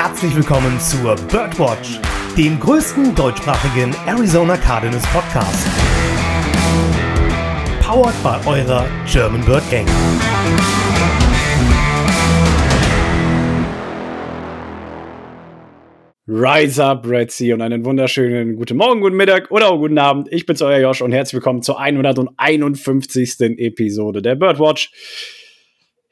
herzlich willkommen zur Birdwatch, dem größten deutschsprachigen Arizona Cardinals Podcast. Powered by eurer German Bird Gang. Rise up, Red Sea und einen wunderschönen guten Morgen, guten Mittag oder auch guten Abend. Ich bin's, euer Josh und herzlich willkommen zur 151. Episode der Birdwatch.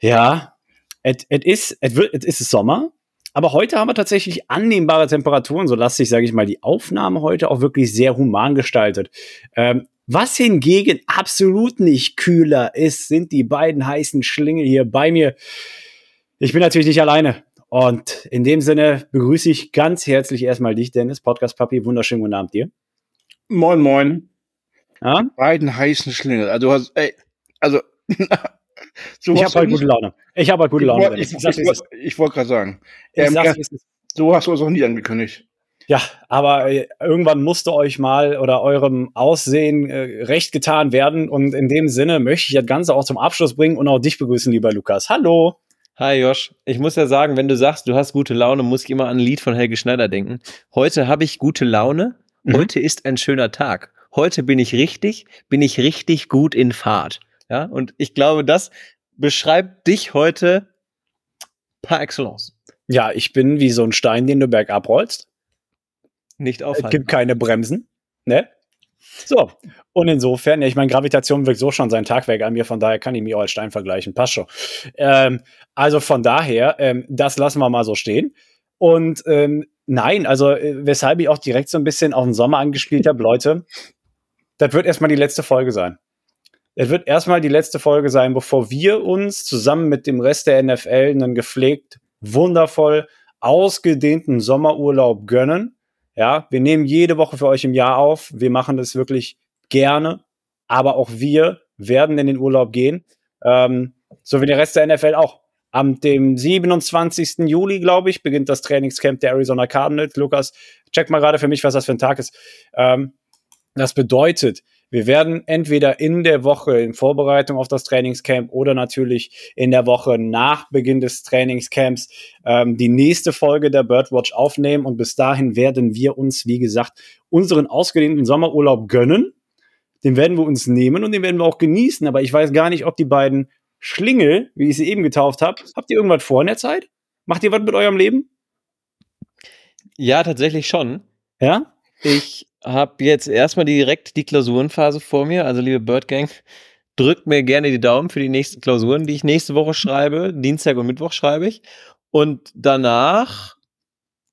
Ja, es ist, es es ist Sommer, aber heute haben wir tatsächlich annehmbare Temperaturen, sodass sich, sage ich mal, die Aufnahme heute auch wirklich sehr human gestaltet. Ähm, was hingegen absolut nicht kühler ist, sind die beiden heißen Schlingel hier bei mir. Ich bin natürlich nicht alleine. Und in dem Sinne begrüße ich ganz herzlich erstmal dich, Dennis, Podcast Papi. Wunderschönen guten Abend dir. Moin, moin. Ja? Die beiden heißen Schlingel. Also, hast, ey, also so ich habe halt gute Laune. Ich habe halt gute Laune. Ich, ich, ich, ich, ich wollte gerade sagen. Ähm, ja, so hast du es auch nie angekündigt. Ja, aber äh, irgendwann musste euch mal oder eurem Aussehen äh, recht getan werden. Und in dem Sinne möchte ich das Ganze auch zum Abschluss bringen und auch dich begrüßen, lieber Lukas. Hallo. Hi Josh, ich muss ja sagen, wenn du sagst, du hast gute Laune, muss ich immer an ein Lied von Helge Schneider denken. Heute habe ich gute Laune, mhm. heute ist ein schöner Tag. Heute bin ich richtig, bin ich richtig gut in Fahrt. Ja, und ich glaube, das beschreibt dich heute par excellence. Ja, ich bin wie so ein Stein, den du bergab rollst. Nicht aufhalten. Es gibt keine Bremsen, ne? So, und insofern, ja, ich meine, Gravitation wirkt so schon sein Tagwerk an mir, von daher kann ich mich auch als Stein vergleichen, passt schon. Ähm, also von daher, ähm, das lassen wir mal so stehen. Und ähm, nein, also äh, weshalb ich auch direkt so ein bisschen auf den Sommer angespielt habe, Leute, das wird erstmal die letzte Folge sein. Es wird erstmal die letzte Folge sein, bevor wir uns zusammen mit dem Rest der NFL einen gepflegt, wundervoll ausgedehnten Sommerurlaub gönnen. Ja, wir nehmen jede Woche für euch im Jahr auf. Wir machen das wirklich gerne. Aber auch wir werden in den Urlaub gehen. Ähm, so wie der Rest der NFL auch. Am dem 27. Juli, glaube ich, beginnt das Trainingscamp der Arizona Cardinals. Lukas, check mal gerade für mich, was das für ein Tag ist. Ähm, das bedeutet, wir werden entweder in der Woche in Vorbereitung auf das Trainingscamp oder natürlich in der Woche nach Beginn des Trainingscamps ähm, die nächste Folge der Birdwatch aufnehmen. Und bis dahin werden wir uns, wie gesagt, unseren ausgedehnten Sommerurlaub gönnen. Den werden wir uns nehmen und den werden wir auch genießen. Aber ich weiß gar nicht, ob die beiden Schlingel, wie ich sie eben getauft habe, habt ihr irgendwas vor in der Zeit? Macht ihr was mit eurem Leben? Ja, tatsächlich schon. Ja? Ich habe jetzt erstmal direkt die Klausurenphase vor mir. Also, liebe Bird Gang, drückt mir gerne die Daumen für die nächsten Klausuren, die ich nächste Woche schreibe. Dienstag und Mittwoch schreibe ich. Und danach,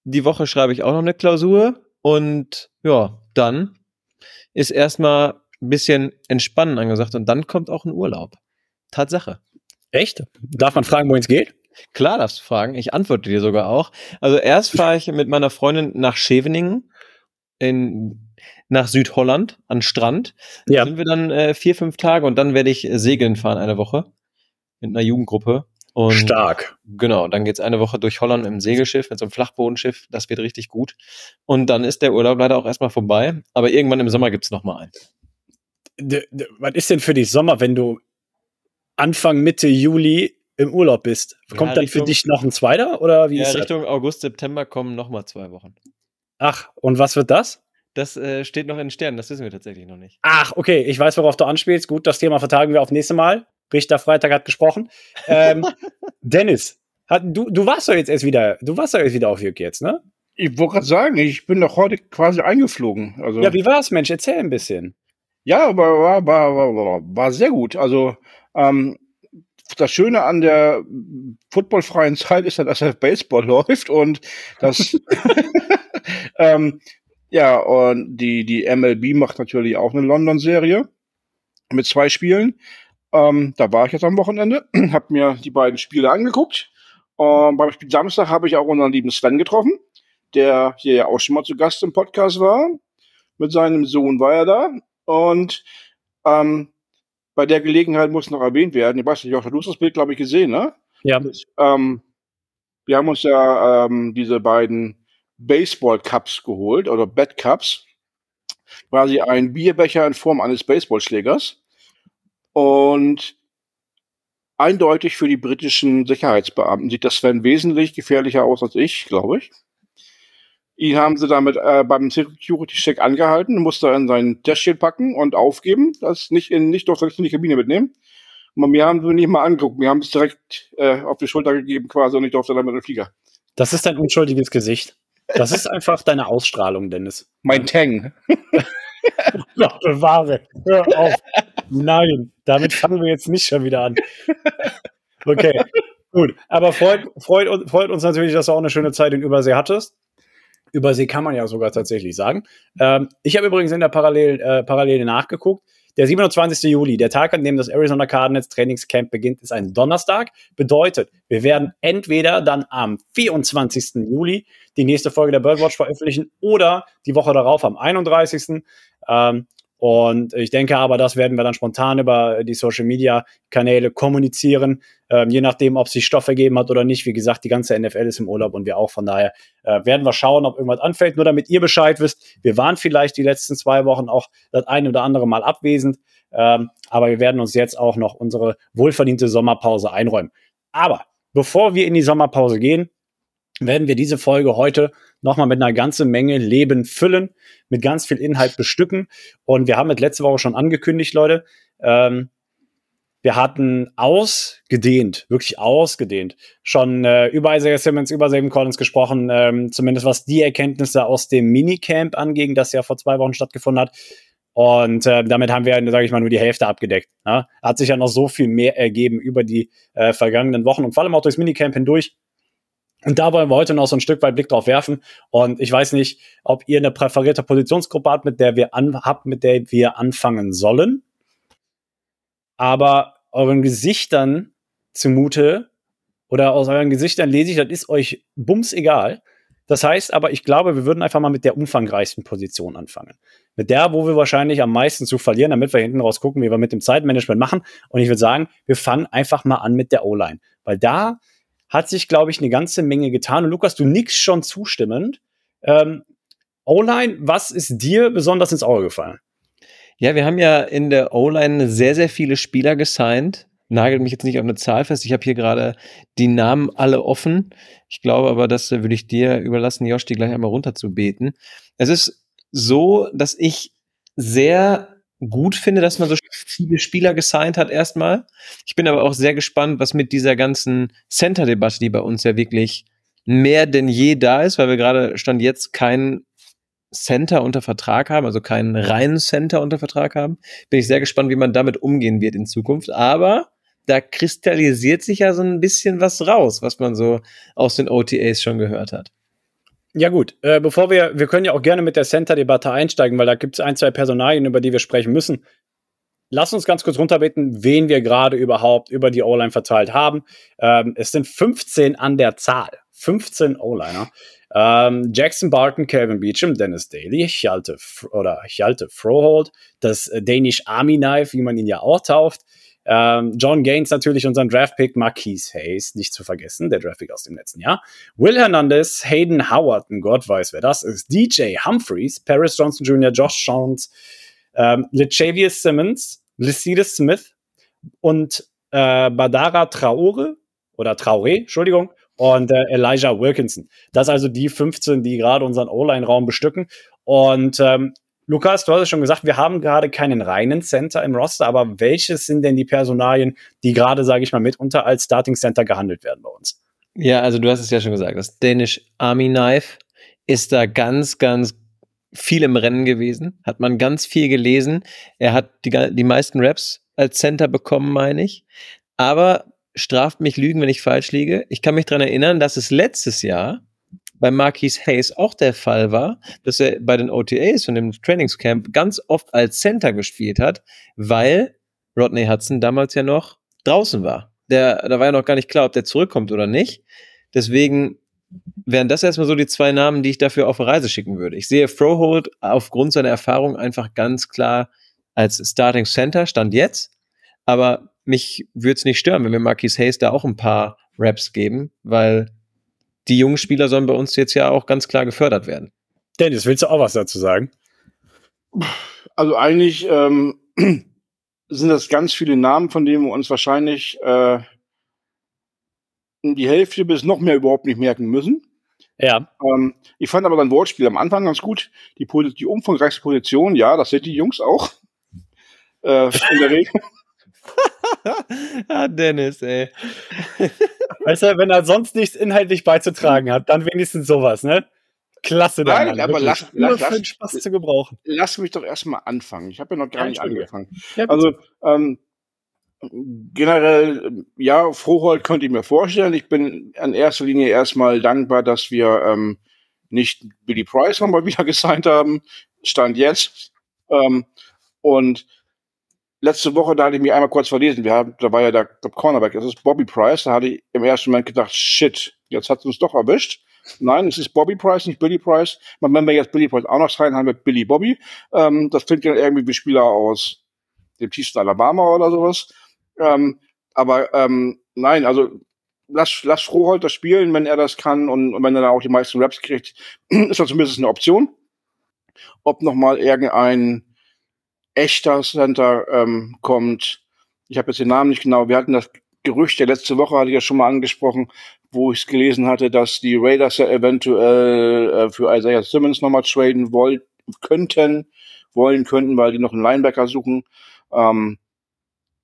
die Woche schreibe ich auch noch eine Klausur. Und ja, dann ist erstmal ein bisschen Entspannen angesagt. Und dann kommt auch ein Urlaub. Tatsache. Echt? Darf man fragen, wohin es geht? Klar darfst du fragen. Ich antworte dir sogar auch. Also erst fahre ich mit meiner Freundin nach Scheveningen in, nach Südholland an Strand. Ja. Da sind wir dann äh, vier, fünf Tage und dann werde ich äh, segeln fahren eine Woche mit einer Jugendgruppe. Und Stark. Genau, dann geht's eine Woche durch Holland im Segelschiff, mit so einem Flachbodenschiff. Das wird richtig gut. Und dann ist der Urlaub leider auch erstmal vorbei. Aber irgendwann im Sommer gibt's noch mal einen. Was ist denn für dich Sommer, wenn du Anfang, Mitte Juli im Urlaub bist? Kommt ja, dann für dich noch ein zweiter? Oder wie ja, ist Richtung das? August, September kommen noch mal zwei Wochen. Ach, und was wird das? Das äh, steht noch in den Sternen, das wissen wir tatsächlich noch nicht. Ach, okay, ich weiß, worauf du anspielst. Gut, das Thema vertagen wir auf nächste Mal. Richter Freitag hat gesprochen. Ähm, Dennis, hat, du, du warst doch jetzt erst wieder, du warst doch jetzt wieder auf Jürg jetzt, ne? Ich wollte gerade sagen, ich bin doch heute quasi eingeflogen. Also, ja, wie war's, Mensch? Erzähl ein bisschen. Ja, aber war, war, war, war sehr gut. Also, ähm, das Schöne an der footballfreien Zeit ist ja, dass der Baseball läuft und das ähm, ja, und die, die MLB macht natürlich auch eine London-Serie mit zwei Spielen. Ähm, da war ich jetzt am Wochenende, habe mir die beiden Spiele angeguckt. Und beim Spiel Samstag habe ich auch unseren lieben Sven getroffen, der hier ja auch schon mal zu Gast im Podcast war. Mit seinem Sohn war er da. Und ähm, bei der Gelegenheit muss noch erwähnt werden, ich weiß nicht, auch du hast das Bild, glaube ich, gesehen, ne? Ja. Ähm, wir haben uns ja ähm, diese beiden Baseball-Cups geholt oder Bat-Cups. Quasi ein Bierbecher in Form eines Baseballschlägers. Und eindeutig für die britischen Sicherheitsbeamten sieht das Sven wesentlich gefährlicher aus als ich, glaube ich. Ihn haben sie damit äh, beim Security-Check angehalten, musste er in sein Täschchen packen und aufgeben, das nicht in nicht durch in die Kabine mitnehmen. Und mir haben sie nicht mal angeguckt, mir haben es direkt äh, auf die Schulter gegeben quasi und ich durfte dann mit dem Flieger. Das ist dein unschuldiges Gesicht. Das ist einfach deine Ausstrahlung, Dennis. Mein Tang. Gott bewahre. Hör auf. Nein, damit fangen wir jetzt nicht schon wieder an. Okay, gut. Aber freut, freut, freut uns natürlich, dass du auch eine schöne Zeit in Übersee hattest. Übersee kann man ja sogar tatsächlich sagen. Ähm, ich habe übrigens in der Parallel, äh, Parallele nachgeguckt. Der 27. Juli, der Tag, an dem das Arizona Cardinals Trainingscamp beginnt, ist ein Donnerstag. Bedeutet, wir werden entweder dann am 24. Juli die nächste Folge der Birdwatch veröffentlichen oder die Woche darauf am 31. Ähm, und ich denke aber, das werden wir dann spontan über die Social Media Kanäle kommunizieren, ähm, je nachdem, ob sich Stoff ergeben hat oder nicht. Wie gesagt, die ganze NFL ist im Urlaub und wir auch. Von daher äh, werden wir schauen, ob irgendwas anfällt. Nur damit ihr Bescheid wisst, wir waren vielleicht die letzten zwei Wochen auch das eine oder andere Mal abwesend. Ähm, aber wir werden uns jetzt auch noch unsere wohlverdiente Sommerpause einräumen. Aber bevor wir in die Sommerpause gehen, werden wir diese Folge heute nochmal mit einer ganzen Menge Leben füllen, mit ganz viel Inhalt bestücken. Und wir haben es letzte Woche schon angekündigt, Leute. Ähm, wir hatten ausgedehnt, wirklich ausgedehnt, schon äh, über Isaiah Simmons, über Saban Collins gesprochen, ähm, zumindest was die Erkenntnisse aus dem Minicamp anging, das ja vor zwei Wochen stattgefunden hat. Und äh, damit haben wir, sage ich mal, nur die Hälfte abgedeckt. Ja? Hat sich ja noch so viel mehr ergeben über die äh, vergangenen Wochen und vor allem auch durchs Minicamp hindurch. Und da wollen wir heute noch so ein Stück weit Blick drauf werfen. Und ich weiß nicht, ob ihr eine präferierte Positionsgruppe habt, mit der wir an, habt, mit der wir anfangen sollen. Aber euren Gesichtern zumute oder aus euren Gesichtern lese ich, das ist euch bums egal. Das heißt aber, ich glaube, wir würden einfach mal mit der umfangreichsten Position anfangen. Mit der, wo wir wahrscheinlich am meisten zu verlieren, damit wir hinten raus gucken, wie wir mit dem Zeitmanagement machen. Und ich würde sagen, wir fangen einfach mal an mit der O-Line. Weil da hat sich, glaube ich, eine ganze Menge getan. Und Lukas, du nix schon zustimmend. Ähm, O-Line, was ist dir besonders ins Auge gefallen? Ja, wir haben ja in der O-Line sehr, sehr viele Spieler gesigned. Nagelt mich jetzt nicht auf eine Zahl fest. Ich habe hier gerade die Namen alle offen. Ich glaube aber, das würde ich dir überlassen, Josh, die gleich einmal runter zu beten. Es ist so, dass ich sehr gut finde, dass man so viele Spieler gesigned hat erstmal. Ich bin aber auch sehr gespannt, was mit dieser ganzen Center-Debatte, die bei uns ja wirklich mehr denn je da ist, weil wir gerade stand jetzt keinen Center unter Vertrag haben, also keinen reinen Center unter Vertrag haben. Bin ich sehr gespannt, wie man damit umgehen wird in Zukunft. Aber da kristallisiert sich ja so ein bisschen was raus, was man so aus den OTAs schon gehört hat. Ja gut, äh, bevor wir, wir können ja auch gerne mit der Center-Debatte einsteigen, weil da gibt es ein, zwei Personalien, über die wir sprechen müssen. Lass uns ganz kurz runterbeten, wen wir gerade überhaupt über die O-Line verteilt haben. Ähm, es sind 15 an der Zahl. 15 O-Liner. Ähm, Jackson Barton, Kevin Beecham, Dennis Daly, Hjalte, oder Hjalte Frohold, das Danish Army Knife, wie man ihn ja auch tauft. Ähm, John Gaines natürlich unseren Draftpick, Marquise Hayes, nicht zu vergessen, der Draftpick aus dem letzten Jahr. Will Hernandez, Hayden Howard, ein Gott weiß wer das ist, DJ Humphreys, Paris Johnson Jr., Josh Jones, ähm, Lechavius Simmons, Lycides Smith und äh, Badara Traore oder Traoré, Entschuldigung, und äh, Elijah Wilkinson. Das also die 15, die gerade unseren O-Line-Raum bestücken. Und ähm, Lukas, du hast es schon gesagt, wir haben gerade keinen reinen Center im Roster, aber welches sind denn die Personalien, die gerade, sage ich mal, mitunter als Starting Center gehandelt werden bei uns? Ja, also du hast es ja schon gesagt, das Danish Army Knife ist da ganz, ganz viel im Rennen gewesen, hat man ganz viel gelesen. Er hat die, die meisten Raps als Center bekommen, meine ich. Aber straft mich Lügen, wenn ich falsch liege. Ich kann mich daran erinnern, dass es letztes Jahr bei Marquis Hayes auch der Fall war, dass er bei den OTAs und im Trainingscamp ganz oft als Center gespielt hat, weil Rodney Hudson damals ja noch draußen war. Der, da war ja noch gar nicht klar, ob der zurückkommt oder nicht. Deswegen wären das erstmal so die zwei Namen, die ich dafür auf Reise schicken würde. Ich sehe Frohold aufgrund seiner Erfahrung einfach ganz klar als Starting Center, stand jetzt. Aber mich würde es nicht stören, wenn wir Marquis Hayes da auch ein paar Raps geben, weil die jungen Spieler sollen bei uns jetzt ja auch ganz klar gefördert werden. Dennis, willst du auch was dazu sagen? Also eigentlich ähm, sind das ganz viele Namen, von denen wir uns wahrscheinlich äh, die Hälfte bis noch mehr überhaupt nicht merken müssen. Ja. Ähm, ich fand aber dein Wortspiel am Anfang ganz gut. Die, die umfangreichste Position, ja, das sind die Jungs auch. Äh, in der Regel. ah, Dennis, ey. Weißt du, wenn er sonst nichts inhaltlich beizutragen hat, dann wenigstens sowas, ne? Klasse, Nein, Mann, aber lass- lass- lass- Spaß zu gebrauchen. Lass mich doch erstmal anfangen. Ich habe ja noch gar Ja, nicht angefangen. Ja, Also ähm, generell, ja, Froholt könnte ich mir vorstellen. Ich bin in erster Linie erstmal dankbar, dass wir ähm, nicht Billy Price nochmal wieder gesigned haben. Stand jetzt. Ähm, und letzte Woche, da hatte ich mich einmal kurz verlesen. Wir haben, da war ja der, Cornerback, das ist Bobby Price. Da hatte ich im ersten Moment gedacht, shit, jetzt hat es uns doch erwischt. Nein, es ist Bobby Price, nicht Billy Price. Wenn wir jetzt Billy Price auch noch sein, haben wir Billy Bobby. Ähm, das klingt ja irgendwie wie Spieler aus dem tiefsten Alabama oder sowas. Ähm, aber ähm, nein, also lass, lass Froholt das spielen, wenn er das kann und, und wenn er dann auch die meisten Raps kriegt, ist das zumindest eine Option. Ob nochmal irgendein echter Center ähm, kommt, ich habe jetzt den Namen nicht genau, wir hatten das Gerücht der letzte Woche, hatte ich ja schon mal angesprochen, wo ich es gelesen hatte, dass die Raiders ja eventuell äh, für Isaiah Simmons nochmal traden wollen, könnten, wollen könnten, weil die noch einen Linebacker suchen. Ähm,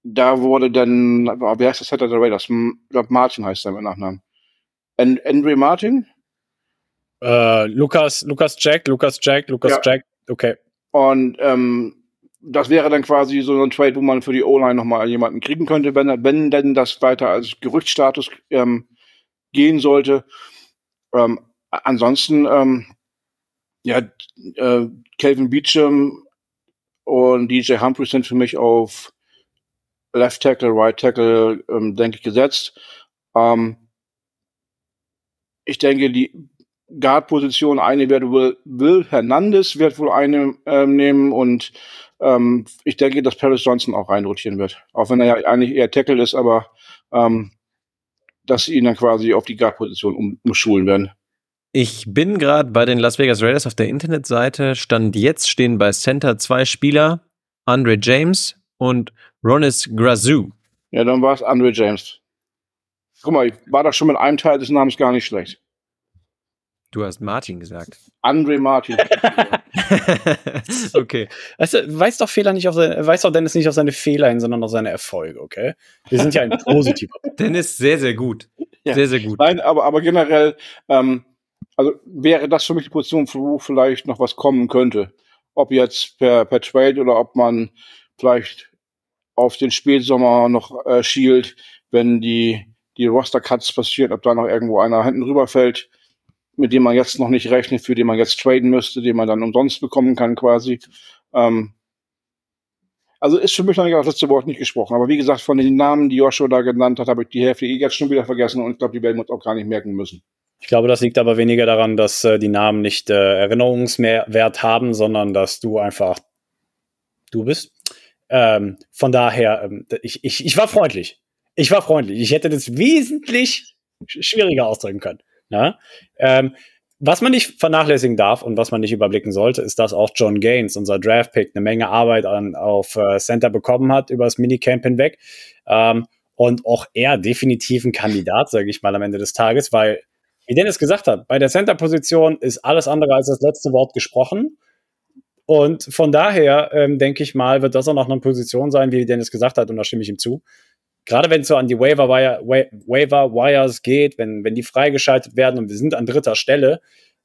da wurde dann, oh, wie heißt das Center der Raiders? M- Ich glaube, Martin heißt mit Nachnamen. And, Andre Martin? Äh, Lukas, Lukas Jack, Lukas Jack, Lukas Ja. Jack. Okay. Und ähm, das wäre dann quasi so ein Trade, wo man für die O-Line nochmal jemanden kriegen könnte, wenn, wenn denn das weiter als Gerüchtstatus ähm, gehen sollte. Ähm, ansonsten, ähm, ja, äh, Calvin Beecham und DJ Humphrey sind für mich auf Left Tackle, Right Tackle, ähm, denke ich, gesetzt. Ähm, ich denke, die Guard-Position, eine wird Will, Will Hernandez wird wohl eine ähm, nehmen und ähm, ich denke, dass Paris Johnson auch reinrotieren wird. Auch wenn er ja eigentlich eher Tackle ist, aber ähm, dass sie ihn dann quasi auf die Guard-Position um, umschulen werden. Ich bin gerade bei den Las Vegas Raiders auf der Internetseite. Stand jetzt stehen bei Center zwei Spieler, Andre James und Ronis Grazou. Ja, dann war es Andre James. Guck mal, ich war da schon mit einem Teil des Namens gar nicht schlecht. Du hast Martin gesagt. Andre Martin. okay. Weißt du, weiß doch Fehler nicht auf seine, weiß doch Dennis nicht auf seine Fehler hin, sondern auf seine Erfolge, okay? Wir sind ja ein positiver. Dennis, sehr, sehr gut. Ja. Sehr, sehr gut. Nein, aber, aber generell, ähm, also wäre das für mich die Position, wo vielleicht noch was kommen könnte. Ob jetzt per, per Trade oder ob man vielleicht auf den Spätsommer noch äh, schielt, wenn die, die Roster-Cuts passieren, ob da noch irgendwo einer hinten rüberfällt, mit dem man jetzt noch nicht rechnet, für den man jetzt traden müsste, den man dann umsonst bekommen kann quasi. Ähm, also ist für mich noch das letzte Wort nicht gesprochen. Aber wie gesagt, von den Namen, die Joshua da genannt hat, habe ich die Hälfte eh jetzt schon wieder vergessen und ich glaube, die werden wir uns auch gar nicht merken müssen. Ich glaube, das liegt aber weniger daran, dass äh, die Namen nicht äh, Erinnerungswert haben, sondern dass du einfach du bist. Ähm, von daher, ähm, ich, ich, ich war freundlich. Ich war freundlich. Ich hätte das wesentlich sch- schwieriger ausdrücken können. Na? Ähm, was man nicht vernachlässigen darf und was man nicht überblicken sollte, ist, dass auch John Gaines, unser Draftpick, eine Menge Arbeit an, auf äh, Center bekommen hat über das Minicamp hinweg. Ähm, und auch er definitiv ein Kandidat, sage ich mal, am Ende des Tages, weil, wie Dennis gesagt hat, bei der Center-Position ist alles andere als das letzte Wort gesprochen. Und von daher ähm, denke ich mal, wird das auch noch eine Position sein, wie Dennis gesagt hat, und da stimme ich ihm zu. Gerade wenn es so an die Waiver, Wire, Wa- Waiver Wires geht, wenn, wenn die freigeschaltet werden und wir sind an dritter Stelle,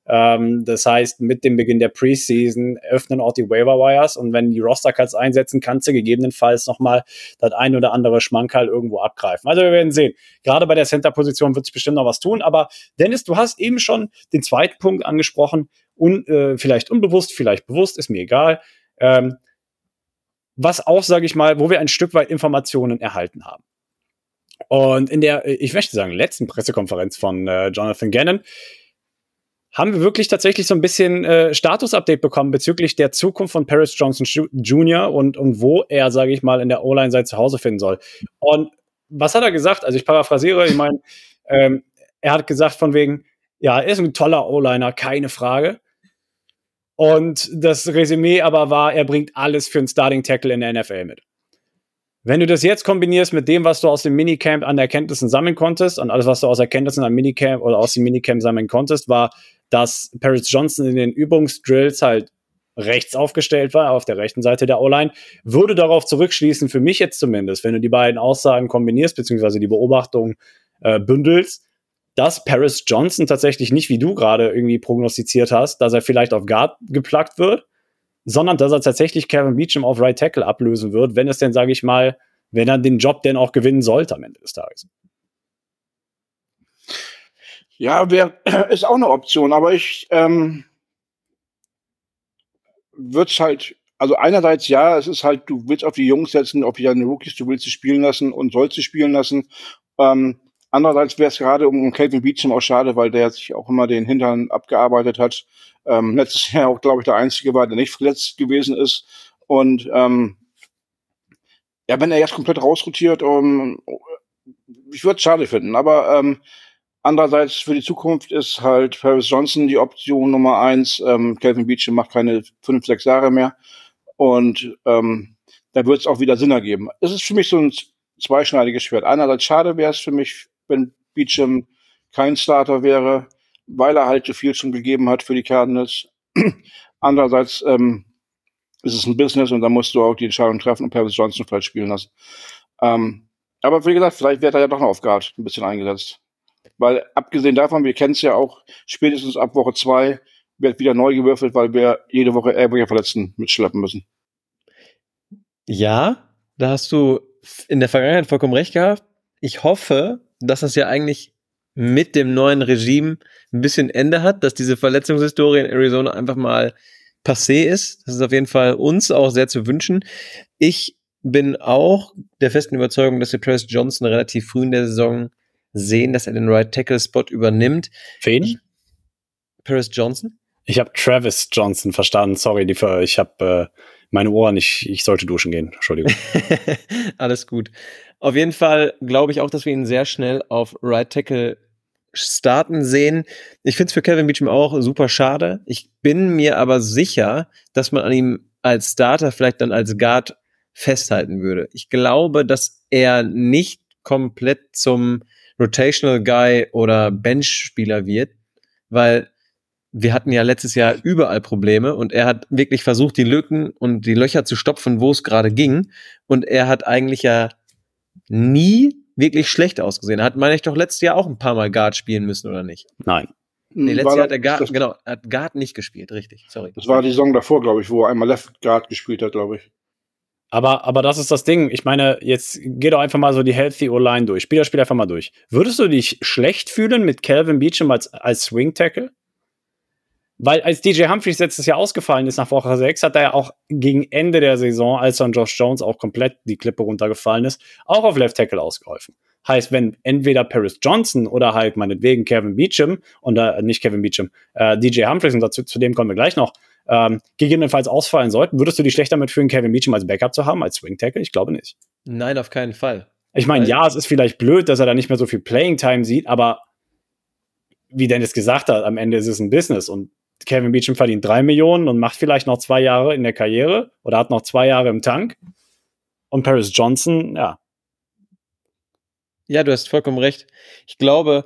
ähm, das heißt, mit dem Beginn der Preseason öffnen auch die Waiver Wires und wenn die Roster Cuts einsetzen, kannst du gegebenenfalls nochmal das ein oder andere Schmankerl irgendwo abgreifen. Also wir werden sehen. Gerade bei der Center-Position wird sich bestimmt noch was tun, aber Dennis, du hast eben schon den zweiten Punkt angesprochen, un, äh, vielleicht unbewusst, vielleicht bewusst, ist mir egal. Ähm, was auch, sage ich mal, wo wir ein Stück weit Informationen erhalten haben. Und in der, ich möchte sagen, letzten Pressekonferenz von äh, Jonathan Gannon haben wir wirklich tatsächlich so ein bisschen äh, Status-Update bekommen bezüglich der Zukunft von Paris Johnson Jr. und, und wo er, sage ich mal, in der O-Line sein Zuhause finden soll. Und was hat er gesagt? Also ich paraphrasiere, ich meine, ähm, er hat gesagt von wegen, ja, er ist ein toller O-Liner, keine Frage. Und das Resümee aber war, er bringt alles für einen Starting Tackle in der NFL mit. Wenn du das jetzt kombinierst mit dem, was du aus dem Minicamp an Erkenntnissen sammeln konntest und alles, was du aus Erkenntnissen am Minicamp oder aus dem Minicamp sammeln konntest, war, dass Paris Johnson in den Übungsdrills halt rechts aufgestellt war, auf der rechten Seite der O-Line, würde darauf zurückschließen, für mich jetzt zumindest, wenn du die beiden Aussagen kombinierst, beziehungsweise die Beobachtung äh, bündelst, dass Paris Johnson tatsächlich nicht, wie du gerade irgendwie prognostiziert hast, dass er vielleicht auf Guard geplagt wird, sondern dass er tatsächlich Kevin Beecham auf Right Tackle ablösen wird, wenn es denn, sage ich mal, wenn er den Job denn auch gewinnen sollte am Ende des Tages. Ja, wär, ist auch eine Option, aber ich ähm, würde es halt, also einerseits ja, es ist halt, du willst auf die Jungs setzen, auf die Rookies, du willst sie spielen lassen und sollst sie spielen lassen. Ähm, andererseits wäre es gerade um Calvin Beecham auch schade, weil der sich auch immer den Hintern abgearbeitet hat. Ähm, letztes Jahr auch, glaube ich, der Einzige war, der nicht verletzt gewesen ist. Und ähm, ja, wenn er jetzt komplett rausrotiert, um, ich würde es schade finden, aber ähm, Andererseits für die Zukunft ist halt Paris Johnson die Option Nummer eins. Ähm, Calvin Beecham macht keine fünf, sechs Jahre mehr. Und ähm, da wird es auch wieder Sinn ergeben. Es ist für mich so ein zweischneidiges Schwert. Einerseits schade wäre es für mich, wenn Beecham kein Starter wäre, weil er halt so viel schon gegeben hat für die Cardinals. Andererseits ähm, ist es ein Business und da musst du auch die Entscheidung treffen und Paris Johnson vielleicht spielen lassen. Ähm, aber wie gesagt, vielleicht wird er ja doch noch auf Guard ein bisschen eingesetzt. Weil abgesehen davon, wir kennen es ja auch, spätestens ab Woche zwei wird wieder neu gewürfelt, weil wir jede Woche irgendwelche Verletzten mitschleppen müssen. Ja, da hast du in der Vergangenheit vollkommen recht gehabt. Ich hoffe, dass das ja eigentlich mit dem neuen Regime ein bisschen Ende hat, dass diese Verletzungshistorie in Arizona einfach mal passé ist. Das ist auf jeden Fall uns auch sehr zu wünschen. Ich bin auch der festen Überzeugung, dass der Travis Johnson relativ früh in der Saison sehen, dass er den Right Tackle Spot übernimmt. Wen? Paris Johnson? Ich habe Travis Johnson verstanden. Sorry, die, ich habe äh, meine Ohren. Ich, ich sollte duschen gehen. Entschuldigung. Alles gut. Auf jeden Fall glaube ich auch, dass wir ihn sehr schnell auf Right Tackle starten sehen. Ich finde es für Kevin Beecham auch super schade. Ich bin mir aber sicher, dass man an ihm als Starter vielleicht dann als Guard festhalten würde. Ich glaube, dass er nicht komplett zum Rotational Guy oder Bench-Spieler wird, weil wir hatten ja letztes Jahr überall Probleme und er hat wirklich versucht, die Lücken und die Löcher zu stopfen, wo es gerade ging. Und er hat eigentlich ja nie wirklich schlecht ausgesehen. Er hat, meine ich, doch letztes Jahr auch ein paar Mal Guard spielen müssen, oder nicht? Nein. Nee, letztes Jahr hat er Guard, genau, hat Guard nicht gespielt, richtig, sorry. Das war die Saison davor, glaube ich, wo er einmal Left Guard gespielt hat, glaube ich. Aber, aber das ist das Ding. Ich meine, jetzt geh doch einfach mal so die Healthy O-Line durch. Spiel das Spiel einfach mal durch. Würdest du dich schlecht fühlen mit Calvin Beecham als, als Swing Tackle? Weil als DJ Humphries letztes Jahr ausgefallen ist nach Woche 6, hat er ja auch gegen Ende der Saison, als dann Josh Jones auch komplett die Klippe runtergefallen ist, auch auf Left Tackle ausgeholfen. Heißt, wenn entweder Paris Johnson oder halt meinetwegen Kevin Beecham und äh, nicht Kevin Beecham, äh, DJ Humphries, und dazu, zu dem kommen wir gleich noch, ähm, gegebenenfalls ausfallen sollten, würdest du dich schlecht damit fühlen, Kevin Beecham als Backup zu haben, als Swing Tackle? Ich glaube nicht. Nein, auf keinen Fall. Ich meine, ja, es ist vielleicht blöd, dass er da nicht mehr so viel Playing Time sieht, aber wie Dennis gesagt hat, am Ende ist es ein Business und Kevin Beecham verdient drei Millionen und macht vielleicht noch zwei Jahre in der Karriere oder hat noch zwei Jahre im Tank. Und Paris Johnson, ja. Ja, du hast vollkommen recht. Ich glaube,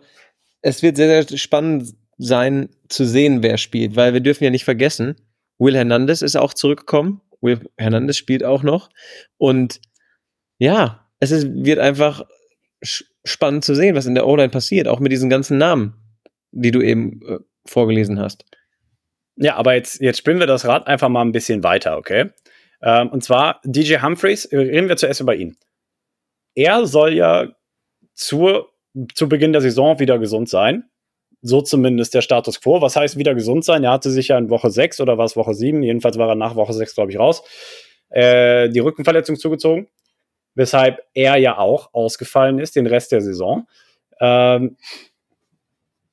es wird sehr, sehr spannend sein zu sehen, wer spielt, weil wir dürfen ja nicht vergessen, Will Hernandez ist auch zurückgekommen. Will Hernandez spielt auch noch. Und ja, es ist, wird einfach spannend zu sehen, was in der O-Line passiert, auch mit diesen ganzen Namen, die du eben äh, vorgelesen hast. Ja, aber jetzt, jetzt spinnen wir das Rad einfach mal ein bisschen weiter, okay? Ähm, und zwar DJ Humphreys, reden wir zuerst über ihn. Er soll ja zur, zu Beginn der Saison wieder gesund sein so zumindest der Status quo. Was heißt wieder gesund sein? Er hatte sich ja in Woche 6 oder war es Woche 7, jedenfalls war er nach Woche 6, glaube ich, raus, äh, die Rückenverletzung zugezogen, weshalb er ja auch ausgefallen ist den Rest der Saison. Ähm,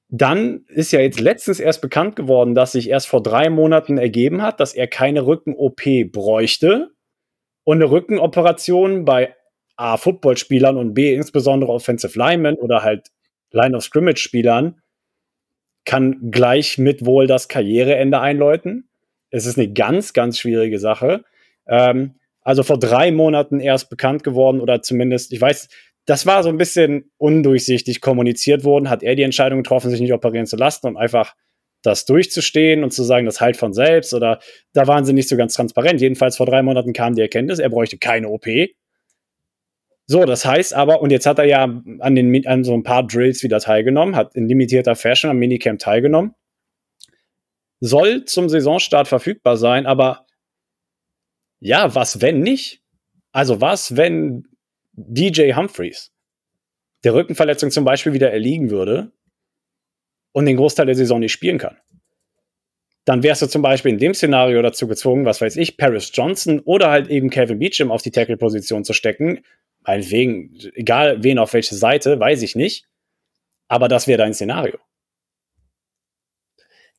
dann ist ja jetzt letztens erst bekannt geworden, dass sich erst vor drei Monaten ergeben hat, dass er keine Rücken-OP bräuchte. Und eine Rückenoperation bei A, Footballspielern und B, insbesondere Offensive Linemen oder halt Line of Scrimmage-Spielern kann gleich mit wohl das Karriereende einläuten. Es ist eine ganz, ganz schwierige Sache. Ähm, Also vor drei Monaten erst bekannt geworden oder zumindest, ich weiß, das war so ein bisschen undurchsichtig kommuniziert worden, hat er die Entscheidung getroffen, sich nicht operieren zu lassen und einfach das durchzustehen und zu sagen, das halt von selbst oder da waren sie nicht so ganz transparent. Jedenfalls vor drei Monaten kam die Erkenntnis, er bräuchte keine OP. So, das heißt aber, und jetzt hat er ja an, den, an so ein paar Drills wieder teilgenommen, hat in limitierter Fashion am Minicamp teilgenommen, soll zum Saisonstart verfügbar sein, aber ja, was wenn nicht? Also was, wenn DJ Humphreys der Rückenverletzung zum Beispiel wieder erliegen würde und den Großteil der Saison nicht spielen kann. Dann wärst du zum Beispiel in dem Szenario dazu gezwungen, was weiß ich, Paris Johnson oder halt eben Kevin Beecham auf die Tackle-Position zu stecken. Meinetwegen, egal wen auf welche Seite, weiß ich nicht. Aber das wäre dein Szenario.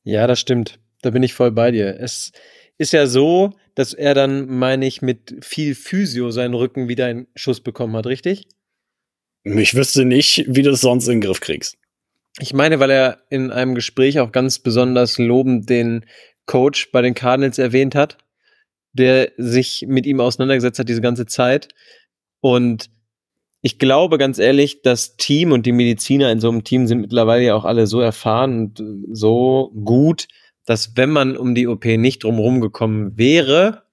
Ja, das stimmt. Da bin ich voll bei dir. Es ist ja so, dass er dann, meine ich, mit viel Physio seinen Rücken wieder in Schuss bekommen hat, richtig? Ich wüsste nicht, wie du es sonst in den Griff kriegst. Ich meine, weil er in einem Gespräch auch ganz besonders lobend den Coach bei den Cardinals erwähnt hat, der sich mit ihm auseinandergesetzt hat diese ganze Zeit. Und ich glaube ganz ehrlich, das Team und die Mediziner in so einem Team sind mittlerweile ja auch alle so erfahren und so gut, dass wenn man um die OP nicht drumherum gekommen wäre,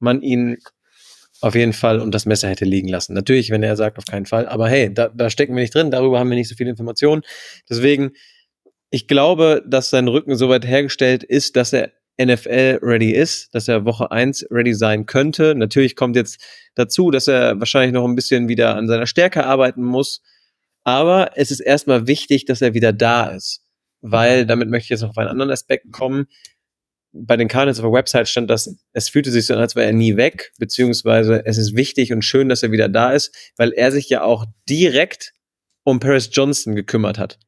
man ihn auf jeden Fall und das Messer hätte liegen lassen. Natürlich, wenn er sagt, auf keinen Fall. Aber hey, da, da stecken wir nicht drin, darüber haben wir nicht so viele Informationen. Deswegen, ich glaube, dass sein Rücken soweit hergestellt ist, dass er NFL ready ist, dass er Woche 1 ready sein könnte. Natürlich kommt jetzt dazu, dass er wahrscheinlich noch ein bisschen wieder an seiner Stärke arbeiten muss. Aber es ist erstmal wichtig, dass er wieder da ist. Weil, damit möchte ich jetzt noch auf einen anderen Aspekt kommen bei den Cardinals auf der Website stand, dass es fühlte sich so an, als wäre er nie weg, beziehungsweise es ist wichtig und schön, dass er wieder da ist, weil er sich ja auch direkt um Paris Johnson gekümmert hat.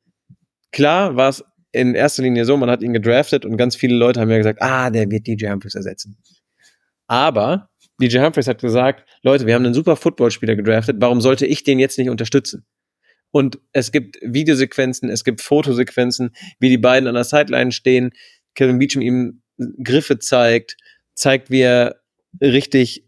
Klar war es in erster Linie so, man hat ihn gedraftet und ganz viele Leute haben ja gesagt, ah, der wird DJ Humphries ersetzen. Aber DJ Humphries hat gesagt, Leute, wir haben einen super Footballspieler gedraftet, warum sollte ich den jetzt nicht unterstützen? Und es gibt Videosequenzen, es gibt Fotosequenzen, wie die beiden an der Sideline stehen, Kevin Beecham ihm Griffe zeigt, zeigt, wie er richtig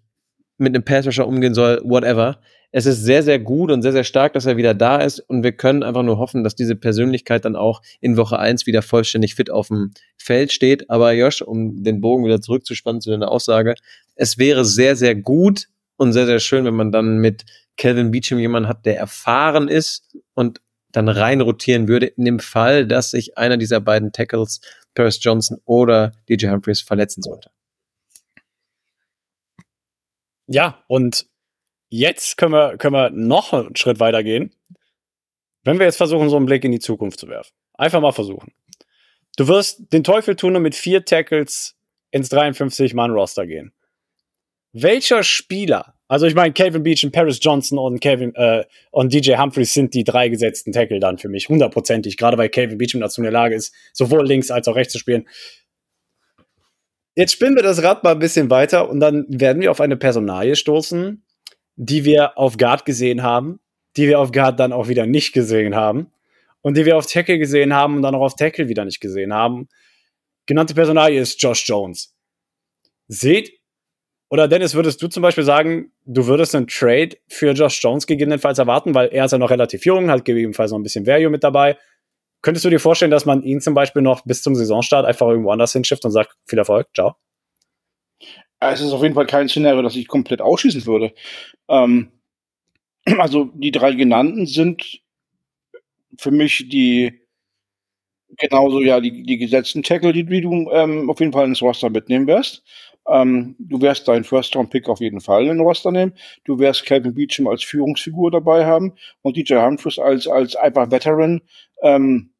mit einem Passrusher umgehen soll, whatever. Es ist sehr, sehr gut und sehr, sehr stark, dass er wieder da ist und wir können einfach nur hoffen, dass diese Persönlichkeit dann auch in Woche 1 wieder vollständig fit auf dem Feld steht. Aber Josh, um den Bogen wieder zurückzuspannen zu deiner Aussage, es wäre sehr, sehr gut und sehr, sehr schön, wenn man dann mit Kevin Beecham jemanden hat, der erfahren ist und dann rein rotieren würde, in dem Fall, dass sich einer dieser beiden Tackles Paris Johnson oder DJ Humphries verletzen sollte. Ja, und jetzt können wir, können wir noch einen Schritt weiter gehen. Wenn wir jetzt versuchen, so einen Blick in die Zukunft zu werfen. Einfach mal versuchen. Du wirst den Teufel tun und mit vier Tackles ins 53-Mann-Roster gehen. Welcher Spieler also ich meine, Calvin Beach und Paris Johnson und Kevin äh, und DJ Humphreys sind die drei gesetzten Tackle dann für mich, hundertprozentig. Gerade weil Calvin Beach dazu in der Lage ist, sowohl links als auch rechts zu spielen. Jetzt spinnen wir das Rad mal ein bisschen weiter und dann werden wir auf eine Personalie stoßen, die wir auf Guard gesehen haben, die wir auf Guard dann auch wieder nicht gesehen haben und die wir auf Tackle gesehen haben und dann auch auf Tackle wieder nicht gesehen haben. Genannte Personalie ist Josh Jones. Seht oder Dennis, würdest du zum Beispiel sagen, du würdest einen Trade für Josh Jones gegebenenfalls erwarten, weil er ist ja noch relativ jung, hat gegebenenfalls noch ein bisschen Value mit dabei. Könntest du dir vorstellen, dass man ihn zum Beispiel noch bis zum Saisonstart einfach irgendwo anders hinschifft und sagt, viel Erfolg, ciao? Es ist auf jeden Fall kein Szenario, das ich komplett ausschließen würde. Ähm, also die drei genannten sind für mich die genauso ja die, die gesetzten Tackle, die, die du ähm, auf jeden Fall ins Roster mitnehmen wirst. Ähm, du wirst deinen First-Round-Pick auf jeden Fall in den Roster nehmen. Du wirst Calvin Beecham als Führungsfigur dabei haben und DJ Humphries als, als einfach Veteran, ähm,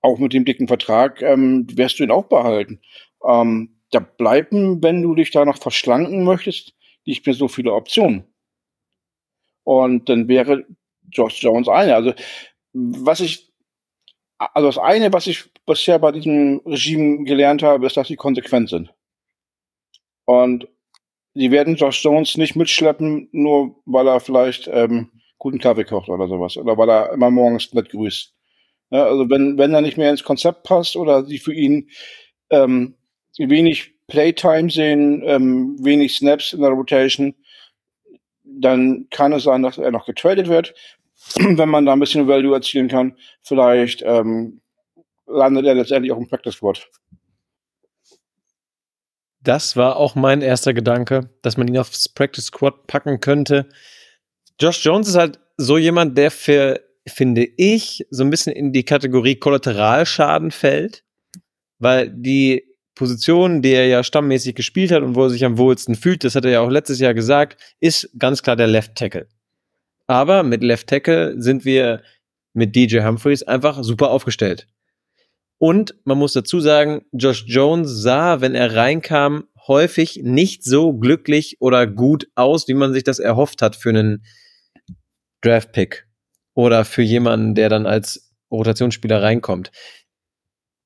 auch mit dem dicken Vertrag, ähm, wirst du ihn auch behalten. Ähm, da bleiben, wenn du dich da noch verschlanken möchtest, nicht mehr so viele Optionen. Und dann wäre Josh Jones eine. Also, was ich, also das eine, was ich bisher bei diesem Regime gelernt habe, ist, dass sie konsequent sind. Und die werden Josh Jones nicht mitschleppen, nur weil er vielleicht ähm, guten Kaffee kocht oder sowas. Oder weil er immer morgens nett grüßt. Ja, also wenn, wenn er nicht mehr ins Konzept passt oder sie für ihn ähm, wenig Playtime sehen, ähm, wenig Snaps in der Rotation, dann kann es sein, dass er noch getradet wird, wenn man da ein bisschen Value erzielen kann. Vielleicht ähm, landet er letztendlich auch im Practice Squad. Das war auch mein erster Gedanke, dass man ihn aufs Practice Squad packen könnte. Josh Jones ist halt so jemand, der für, finde ich, so ein bisschen in die Kategorie Kollateralschaden fällt, weil die Position, die er ja stammmäßig gespielt hat und wo er sich am wohlsten fühlt, das hat er ja auch letztes Jahr gesagt, ist ganz klar der Left Tackle. Aber mit Left Tackle sind wir mit DJ Humphreys einfach super aufgestellt. Und man muss dazu sagen, Josh Jones sah, wenn er reinkam, häufig nicht so glücklich oder gut aus, wie man sich das erhofft hat für einen Draft-Pick oder für jemanden, der dann als Rotationsspieler reinkommt.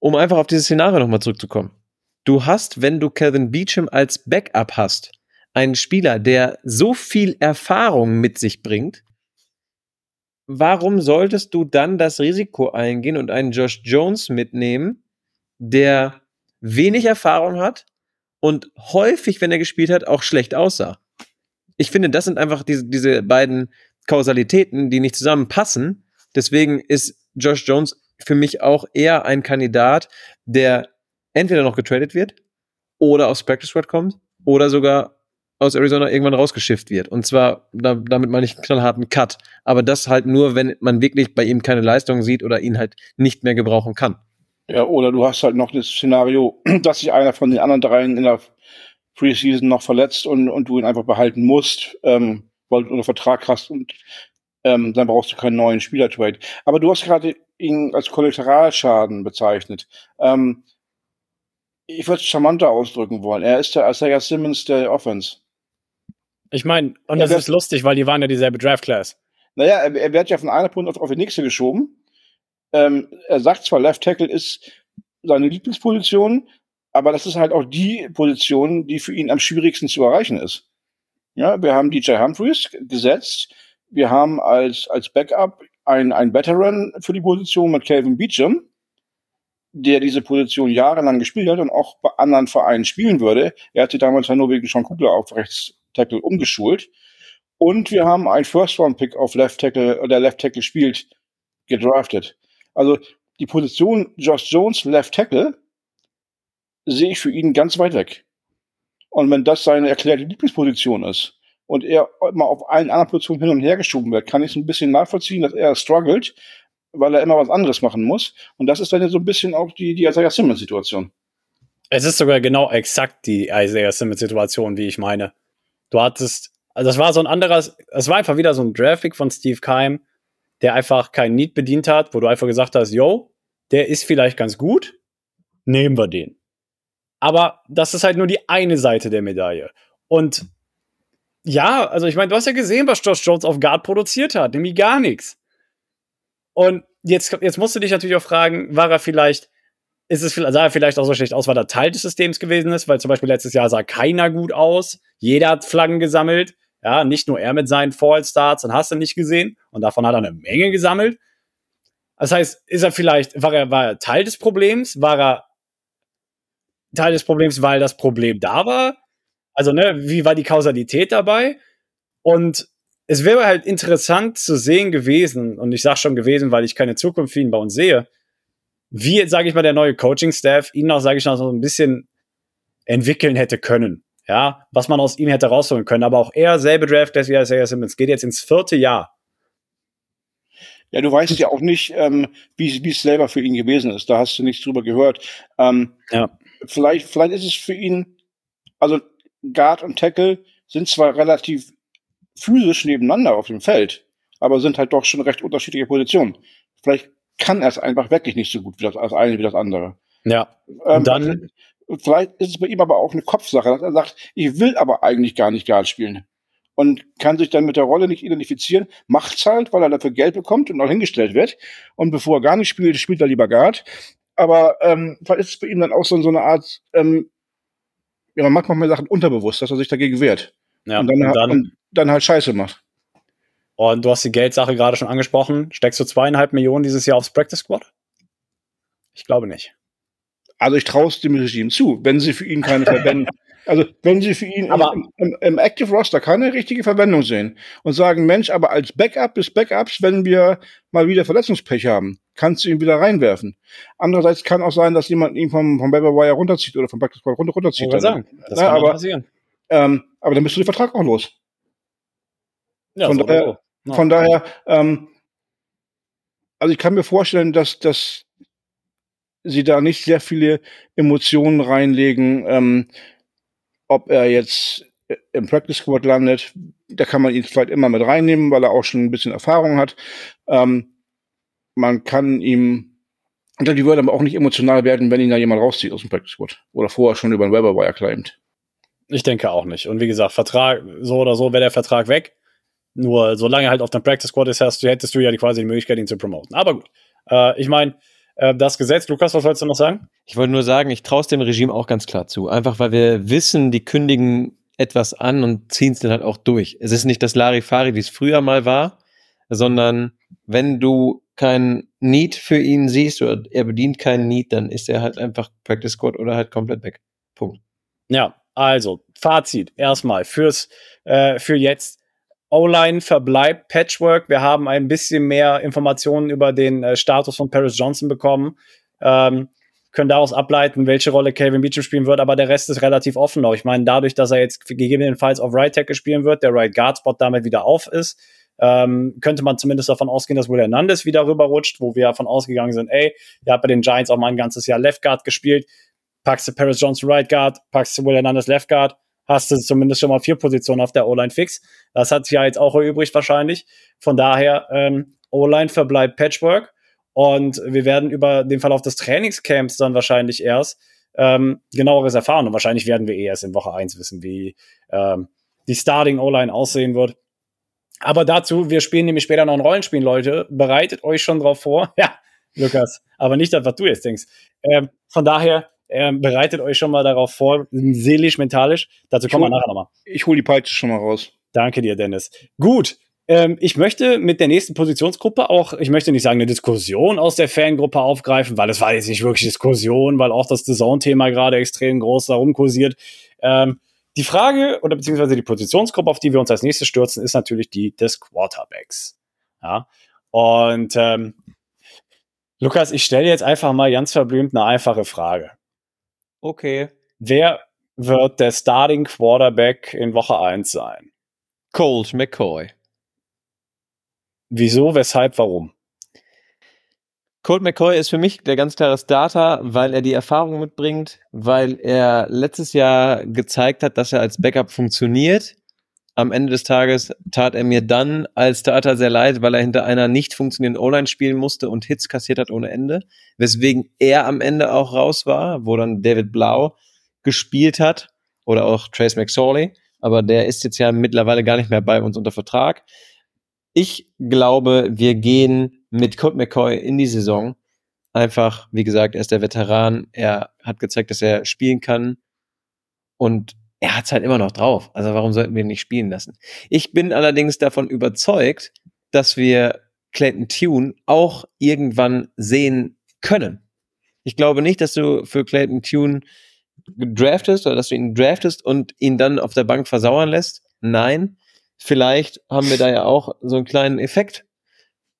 Um einfach auf dieses Szenario nochmal zurückzukommen. Du hast, wenn du Calvin Beecham als Backup hast, einen Spieler, der so viel Erfahrung mit sich bringt, warum solltest du dann das Risiko eingehen und einen Josh Jones mitnehmen, der wenig Erfahrung hat und häufig, wenn er gespielt hat, auch schlecht aussah? Ich finde, das sind einfach diese, diese beiden Kausalitäten, die nicht zusammenpassen. Deswegen ist Josh Jones für mich auch eher ein Kandidat, der entweder noch getradet wird oder aufs Practice Squad kommt oder sogar aus Arizona irgendwann rausgeschifft wird. Und zwar, da, damit meine ich einen knallharten Cut. Aber das halt nur, wenn man wirklich bei ihm keine Leistung sieht oder ihn halt nicht mehr gebrauchen kann. Ja, oder du hast halt noch das Szenario, dass sich einer von den anderen dreien in der Preseason noch verletzt und, und du ihn einfach behalten musst, ähm, weil du unter Vertrag hast und ähm, dann brauchst du keinen neuen Spielertrade. Aber du hast gerade ihn als Kollateralschaden bezeichnet. Ähm, ich würde es charmanter ausdrücken wollen. Er ist der Isaiah Simmons der Offense. Ich meine, und das ist lustig, weil die waren ja dieselbe Draft Class. Naja, er, er wird ja von einer Punkt auf, auf die nächste geschoben. Ähm, er sagt zwar, Left Tackle ist seine Lieblingsposition, aber das ist halt auch die Position, die für ihn am schwierigsten zu erreichen ist. Ja, wir haben DJ Humphreys gesetzt. Wir haben als, als Backup ein, ein Veteran für die Position mit Calvin Beecham, der diese Position jahrelang gespielt hat und auch bei anderen Vereinen spielen würde. Er hat sich damals ja nur wegen Sean Kugler auf rechts Tackle umgeschult. Und wir haben einen First-Round-Pick auf Left Tackle, der Left Tackle spielt, gedraftet. Also die Position Josh Jones Left Tackle sehe ich für ihn ganz weit weg. Und wenn das seine erklärte Lieblingsposition ist und er immer auf allen anderen Positionen hin und her geschoben wird, kann ich es ein bisschen nachvollziehen, dass er struggelt, weil er immer was anderes machen muss. Und das ist dann ja so ein bisschen auch die, die Isaiah Simmons-Situation. Es ist sogar genau exakt die Isaiah Simmons-Situation, wie ich meine. Du hattest, also das war so ein anderes, es war einfach wieder so ein Draftpick von Steve Keim, der einfach kein Need bedient hat, wo du einfach gesagt hast, yo, der ist vielleicht ganz gut, nehmen wir den. Aber das ist halt nur die eine Seite der Medaille. Und ja, also ich meine, du hast ja gesehen, was Josh Jones auf Guard produziert hat, nämlich gar nichts. Und jetzt, jetzt musst du dich natürlich auch fragen, war er vielleicht ist es, sah vielleicht auch so schlecht aus, weil er Teil des Systems gewesen ist, weil zum Beispiel letztes Jahr sah keiner gut aus. Jeder hat Flaggen gesammelt. Ja, nicht nur er mit seinen Fallstarts, dann hast du nicht gesehen. Und davon hat er eine Menge gesammelt. Das heißt, ist er vielleicht, war er, war er Teil des Problems? War er Teil des Problems, weil das Problem da war? Also, ne, wie war die Kausalität dabei? Und es wäre halt interessant zu sehen gewesen, und ich sage schon gewesen, weil ich keine Zukunft für ihn bei uns sehe, wie, sage ich mal, der neue Coaching-Staff ihn noch, sage ich mal, so ein bisschen entwickeln hätte können. Ja, was man aus ihm hätte rausholen können. Aber auch er, selbe Draft, der Isaiah Simmons, geht jetzt ins vierte Jahr. Ja, du weißt ja auch nicht, ähm, wie es selber für ihn gewesen ist. Da hast du nichts drüber gehört. Ähm, ja. Vielleicht, vielleicht ist es für ihn, also Guard und Tackle sind zwar relativ physisch nebeneinander auf dem Feld, aber sind halt doch schon recht unterschiedliche Positionen. Vielleicht kann er es einfach wirklich nicht so gut wie das, das eine wie das andere. Ja. Ähm, dann. Vielleicht ist es bei ihm aber auch eine Kopfsache, dass er sagt, ich will aber eigentlich gar nicht Guard spielen. Und kann sich dann mit der Rolle nicht identifizieren, macht's halt, weil er dafür Geld bekommt und auch hingestellt wird. Und bevor er gar nicht spielt, spielt er lieber Guard. Aber ähm, vielleicht ist es bei ihm dann auch so, so eine Art, ähm, ja, man macht manchmal Sachen unterbewusst, dass er sich dagegen wehrt. Ja, und dann, und dann, und dann halt Scheiße macht. Und du hast die Geldsache gerade schon angesprochen. Steckst du zweieinhalb Millionen dieses Jahr aufs Practice Squad? Ich glaube nicht. Also ich traue es dem Regime zu, wenn sie für ihn keine Verwendung, also wenn sie für ihn Aber- im, im, im Active Roster keine richtige Verwendung sehen und sagen, Mensch, aber als Backup des Backups, wenn wir mal wieder Verletzungspech haben, kannst du ihn wieder reinwerfen. Andererseits kann auch sein, dass jemand ihn vom, vom Wire runterzieht oder vom Practice Squad runter, runterzieht. Ich sagen, das Ja, kann aber- passieren. Ähm, aber dann bist du den Vertrag auch los. Ja, von so daher- so. Von daher, ähm, also ich kann mir vorstellen, dass, dass sie da nicht sehr viele Emotionen reinlegen, ähm, ob er jetzt im Practice Squad landet. Da kann man ihn vielleicht immer mit reinnehmen, weil er auch schon ein bisschen Erfahrung hat. Ähm, man kann ihm, ich glaube, die würden aber auch nicht emotional werden, wenn ihn da jemand rauszieht aus dem Practice Squad. Oder vorher schon über den Wire claimt. Ich denke auch nicht. Und wie gesagt, Vertrag, so oder so wäre der Vertrag weg. Nur solange er halt auf dem Practice Squad ist, hast du, hättest du ja die, quasi die Möglichkeit, ihn zu promoten. Aber gut. Äh, ich meine, äh, das Gesetz, Lukas, was wolltest du noch sagen? Ich wollte nur sagen, ich traue es dem Regime auch ganz klar zu. Einfach weil wir wissen, die kündigen etwas an und ziehen es dann halt auch durch. Es ist nicht das Larifari, wie es früher mal war, sondern wenn du kein Need für ihn siehst oder er bedient keinen Need, dann ist er halt einfach Practice Squad oder halt komplett weg. Punkt. Ja, also, Fazit erstmal fürs, äh, für jetzt. O-Line verbleibt Patchwork. Wir haben ein bisschen mehr Informationen über den äh, Status von Paris Johnson bekommen. Ähm, können daraus ableiten, welche Rolle Calvin Beecham spielen wird, aber der Rest ist relativ offen noch. Ich meine, dadurch, dass er jetzt gegebenenfalls auf Right Tackle spielen wird, der Right Guard Spot damit wieder auf ist, ähm, könnte man zumindest davon ausgehen, dass Will Hernandez wieder rüberrutscht, wo wir davon ausgegangen sind, ey, der hat bei den Giants auch mal ein ganzes Jahr Left Guard gespielt, packst du Paris Johnson Right Guard, packst du Will Hernandez Left Guard, hast du zumindest schon mal vier Positionen auf der O-Line fix. Das hat sich ja jetzt auch erübrigt wahrscheinlich. Von daher, ähm, O-Line verbleibt Patchwork und wir werden über den Verlauf des Trainingscamps dann wahrscheinlich erst ähm, genaueres erfahren und wahrscheinlich werden wir eh erst in Woche 1 wissen, wie ähm, die Starting O-Line aussehen wird. Aber dazu, wir spielen nämlich später noch ein Rollenspiel, Leute. Bereitet euch schon drauf vor. Ja, Lukas, aber nicht das, was du jetzt denkst. Ähm, von daher, ähm, bereitet euch schon mal darauf vor, seelisch, mentalisch. Dazu kommen wir nachher nochmal. Ich hole die Peitsche schon mal raus. Danke dir, Dennis. Gut. Ähm, ich möchte mit der nächsten Positionsgruppe auch, ich möchte nicht sagen, eine Diskussion aus der Fangruppe aufgreifen, weil es war jetzt nicht wirklich Diskussion, weil auch das Design-Thema gerade extrem groß darum kursiert. Ähm, die Frage oder beziehungsweise die Positionsgruppe, auf die wir uns als nächstes stürzen, ist natürlich die des Quarterbacks. Ja. Und ähm, Lukas, ich stelle jetzt einfach mal ganz verblümt eine einfache Frage. Okay. Wer wird der Starting Quarterback in Woche 1 sein? Colt McCoy. Wieso, weshalb, warum? Colt McCoy ist für mich der ganz klare Starter, weil er die Erfahrung mitbringt, weil er letztes Jahr gezeigt hat, dass er als Backup funktioniert. Am Ende des Tages tat er mir dann als Starter sehr leid, weil er hinter einer nicht funktionierenden O-Line spielen musste und Hits kassiert hat ohne Ende. Weswegen er am Ende auch raus war, wo dann David Blau gespielt hat oder auch Trace McSorley. Aber der ist jetzt ja mittlerweile gar nicht mehr bei uns unter Vertrag. Ich glaube, wir gehen mit Colt McCoy in die Saison. Einfach, wie gesagt, er ist der Veteran. Er hat gezeigt, dass er spielen kann. Und er hat es halt immer noch drauf. Also warum sollten wir ihn nicht spielen lassen? Ich bin allerdings davon überzeugt, dass wir Clayton Tune auch irgendwann sehen können. Ich glaube nicht, dass du für Clayton Tune draftest oder dass du ihn draftest und ihn dann auf der Bank versauern lässt. Nein, vielleicht haben wir da ja auch so einen kleinen Effekt.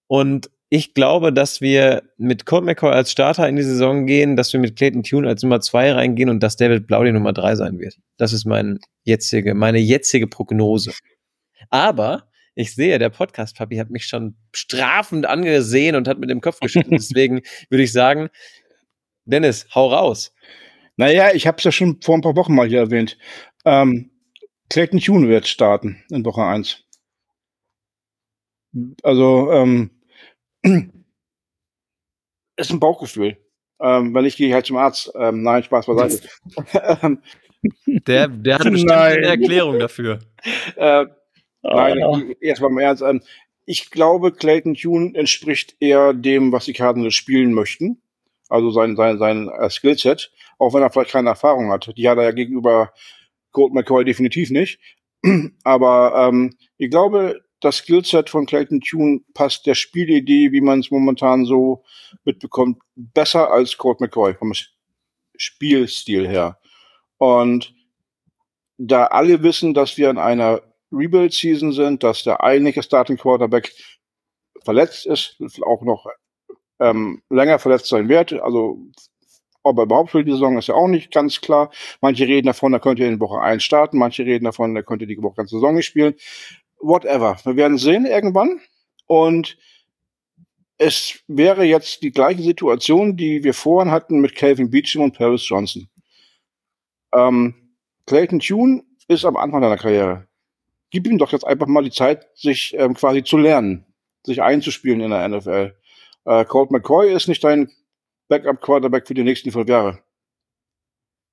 Und ich glaube, dass wir mit Colt McCoy als Starter in die Saison gehen, dass wir mit Clayton Tune als Nummer zwei reingehen und dass David Blau die Nummer drei sein wird. Das ist mein jetzige, meine jetzige Prognose. Aber ich sehe, der Podcast-Papi hat mich schon strafend angesehen und hat mit dem Kopf geschüttelt. Deswegen würde ich sagen, Dennis, hau raus. Naja, ich habe es ja schon vor ein paar Wochen mal hier erwähnt. Ähm, Clayton Tune wird starten in Woche 1. Also, ähm, ist ein Bauchgefühl. Ähm, wenn ich gehe ich halt zum Arzt. Ähm, nein, Spaß beiseite. Der, der hat bestimmt Nein. eine Erklärung dafür. äh, Oh, Nein, erstmal im Ernst. Ähm, ich glaube, Clayton Tune entspricht eher dem, was die Cardinals spielen möchten. Also sein, sein, sein äh, Skillset. Auch wenn er vielleicht keine Erfahrung hat. Die hat er ja gegenüber Colt McCoy definitiv nicht. Aber ähm, ich glaube, das Skillset von Clayton Tune passt der Spielidee, wie man es momentan so mitbekommt, besser als Colt McCoy vom Spielstil her. Und da alle wissen, dass wir in einer Rebuild-Season sind, dass der eigentliche Starting Quarterback verletzt ist, auch noch ähm, länger verletzt sein wird. Also ob er überhaupt für die Saison ist ja auch nicht ganz klar. Manche reden davon, er könnte in Woche 1 starten, manche reden davon, er könnte die Woche ganze Saison nicht spielen. Whatever. Wir werden sehen irgendwann. Und es wäre jetzt die gleiche Situation, die wir vorhin hatten mit Calvin Beecham und Paris Johnson. Ähm, Clayton Tune ist am Anfang seiner Karriere. Gib ihm doch jetzt einfach mal die Zeit, sich ähm, quasi zu lernen, sich einzuspielen in der NFL. Äh, Colt McCoy ist nicht dein Backup-Quarterback für die nächsten fünf Jahre.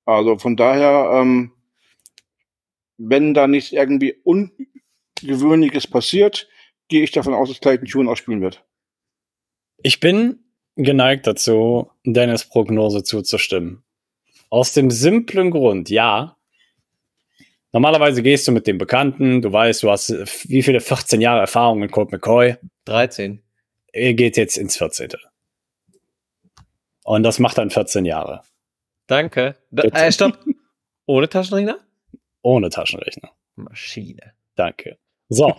Also von daher, ähm, wenn da nichts irgendwie Ungewöhnliches passiert, gehe ich davon aus, dass Clayton Tune auch spielen wird. Ich bin geneigt dazu, Dennis Prognose zuzustimmen. Aus dem simplen Grund, ja. Normalerweise gehst du mit dem Bekannten, du weißt, du hast wie viele 14 Jahre Erfahrung mit Colt McCoy? 13. Er geht jetzt ins 14. Und das macht dann 14 Jahre. Danke. Da, äh, stopp. Ohne Taschenrechner? Ohne Taschenrechner. Maschine. Danke. So.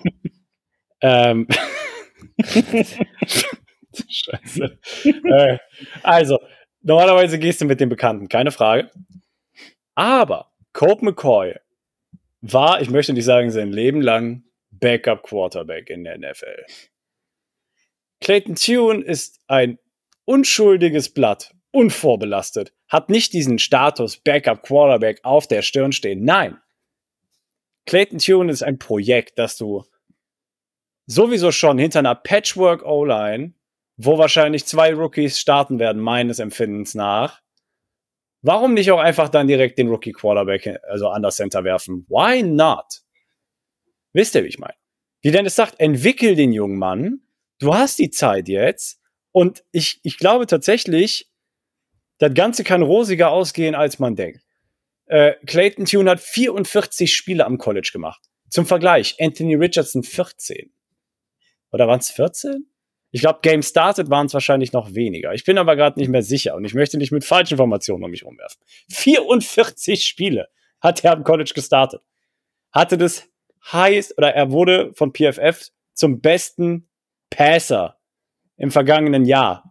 ähm. Scheiße. äh, also, normalerweise gehst du mit dem Bekannten, keine Frage. Aber Cope McCoy war, ich möchte nicht sagen, sein Leben lang Backup Quarterback in der NFL. Clayton Tune ist ein unschuldiges Blatt, unvorbelastet, hat nicht diesen Status Backup Quarterback auf der Stirn stehen. Nein. Clayton Tune ist ein Projekt, das du sowieso schon hinter einer Patchwork O-Line, wo wahrscheinlich zwei Rookies starten werden, meines Empfindens nach. Warum nicht auch einfach dann direkt den Rookie Quarterback, also an das Center werfen? Why not? Wisst ihr, wie ich meine? Wie Dennis sagt, entwickel den jungen Mann. Du hast die Zeit jetzt. Und ich, ich glaube tatsächlich, das Ganze kann rosiger ausgehen, als man denkt. Äh, Clayton Tune hat 44 Spiele am College gemacht. Zum Vergleich, Anthony Richardson 14. Oder waren es 14? Ich glaube, Game Started waren es wahrscheinlich noch weniger. Ich bin aber gerade nicht mehr sicher und ich möchte nicht mit falschen Informationen um mich rumwerfen. 44 Spiele hat er am College gestartet. Hatte das heißt, oder er wurde von PFF zum besten Passer im vergangenen Jahr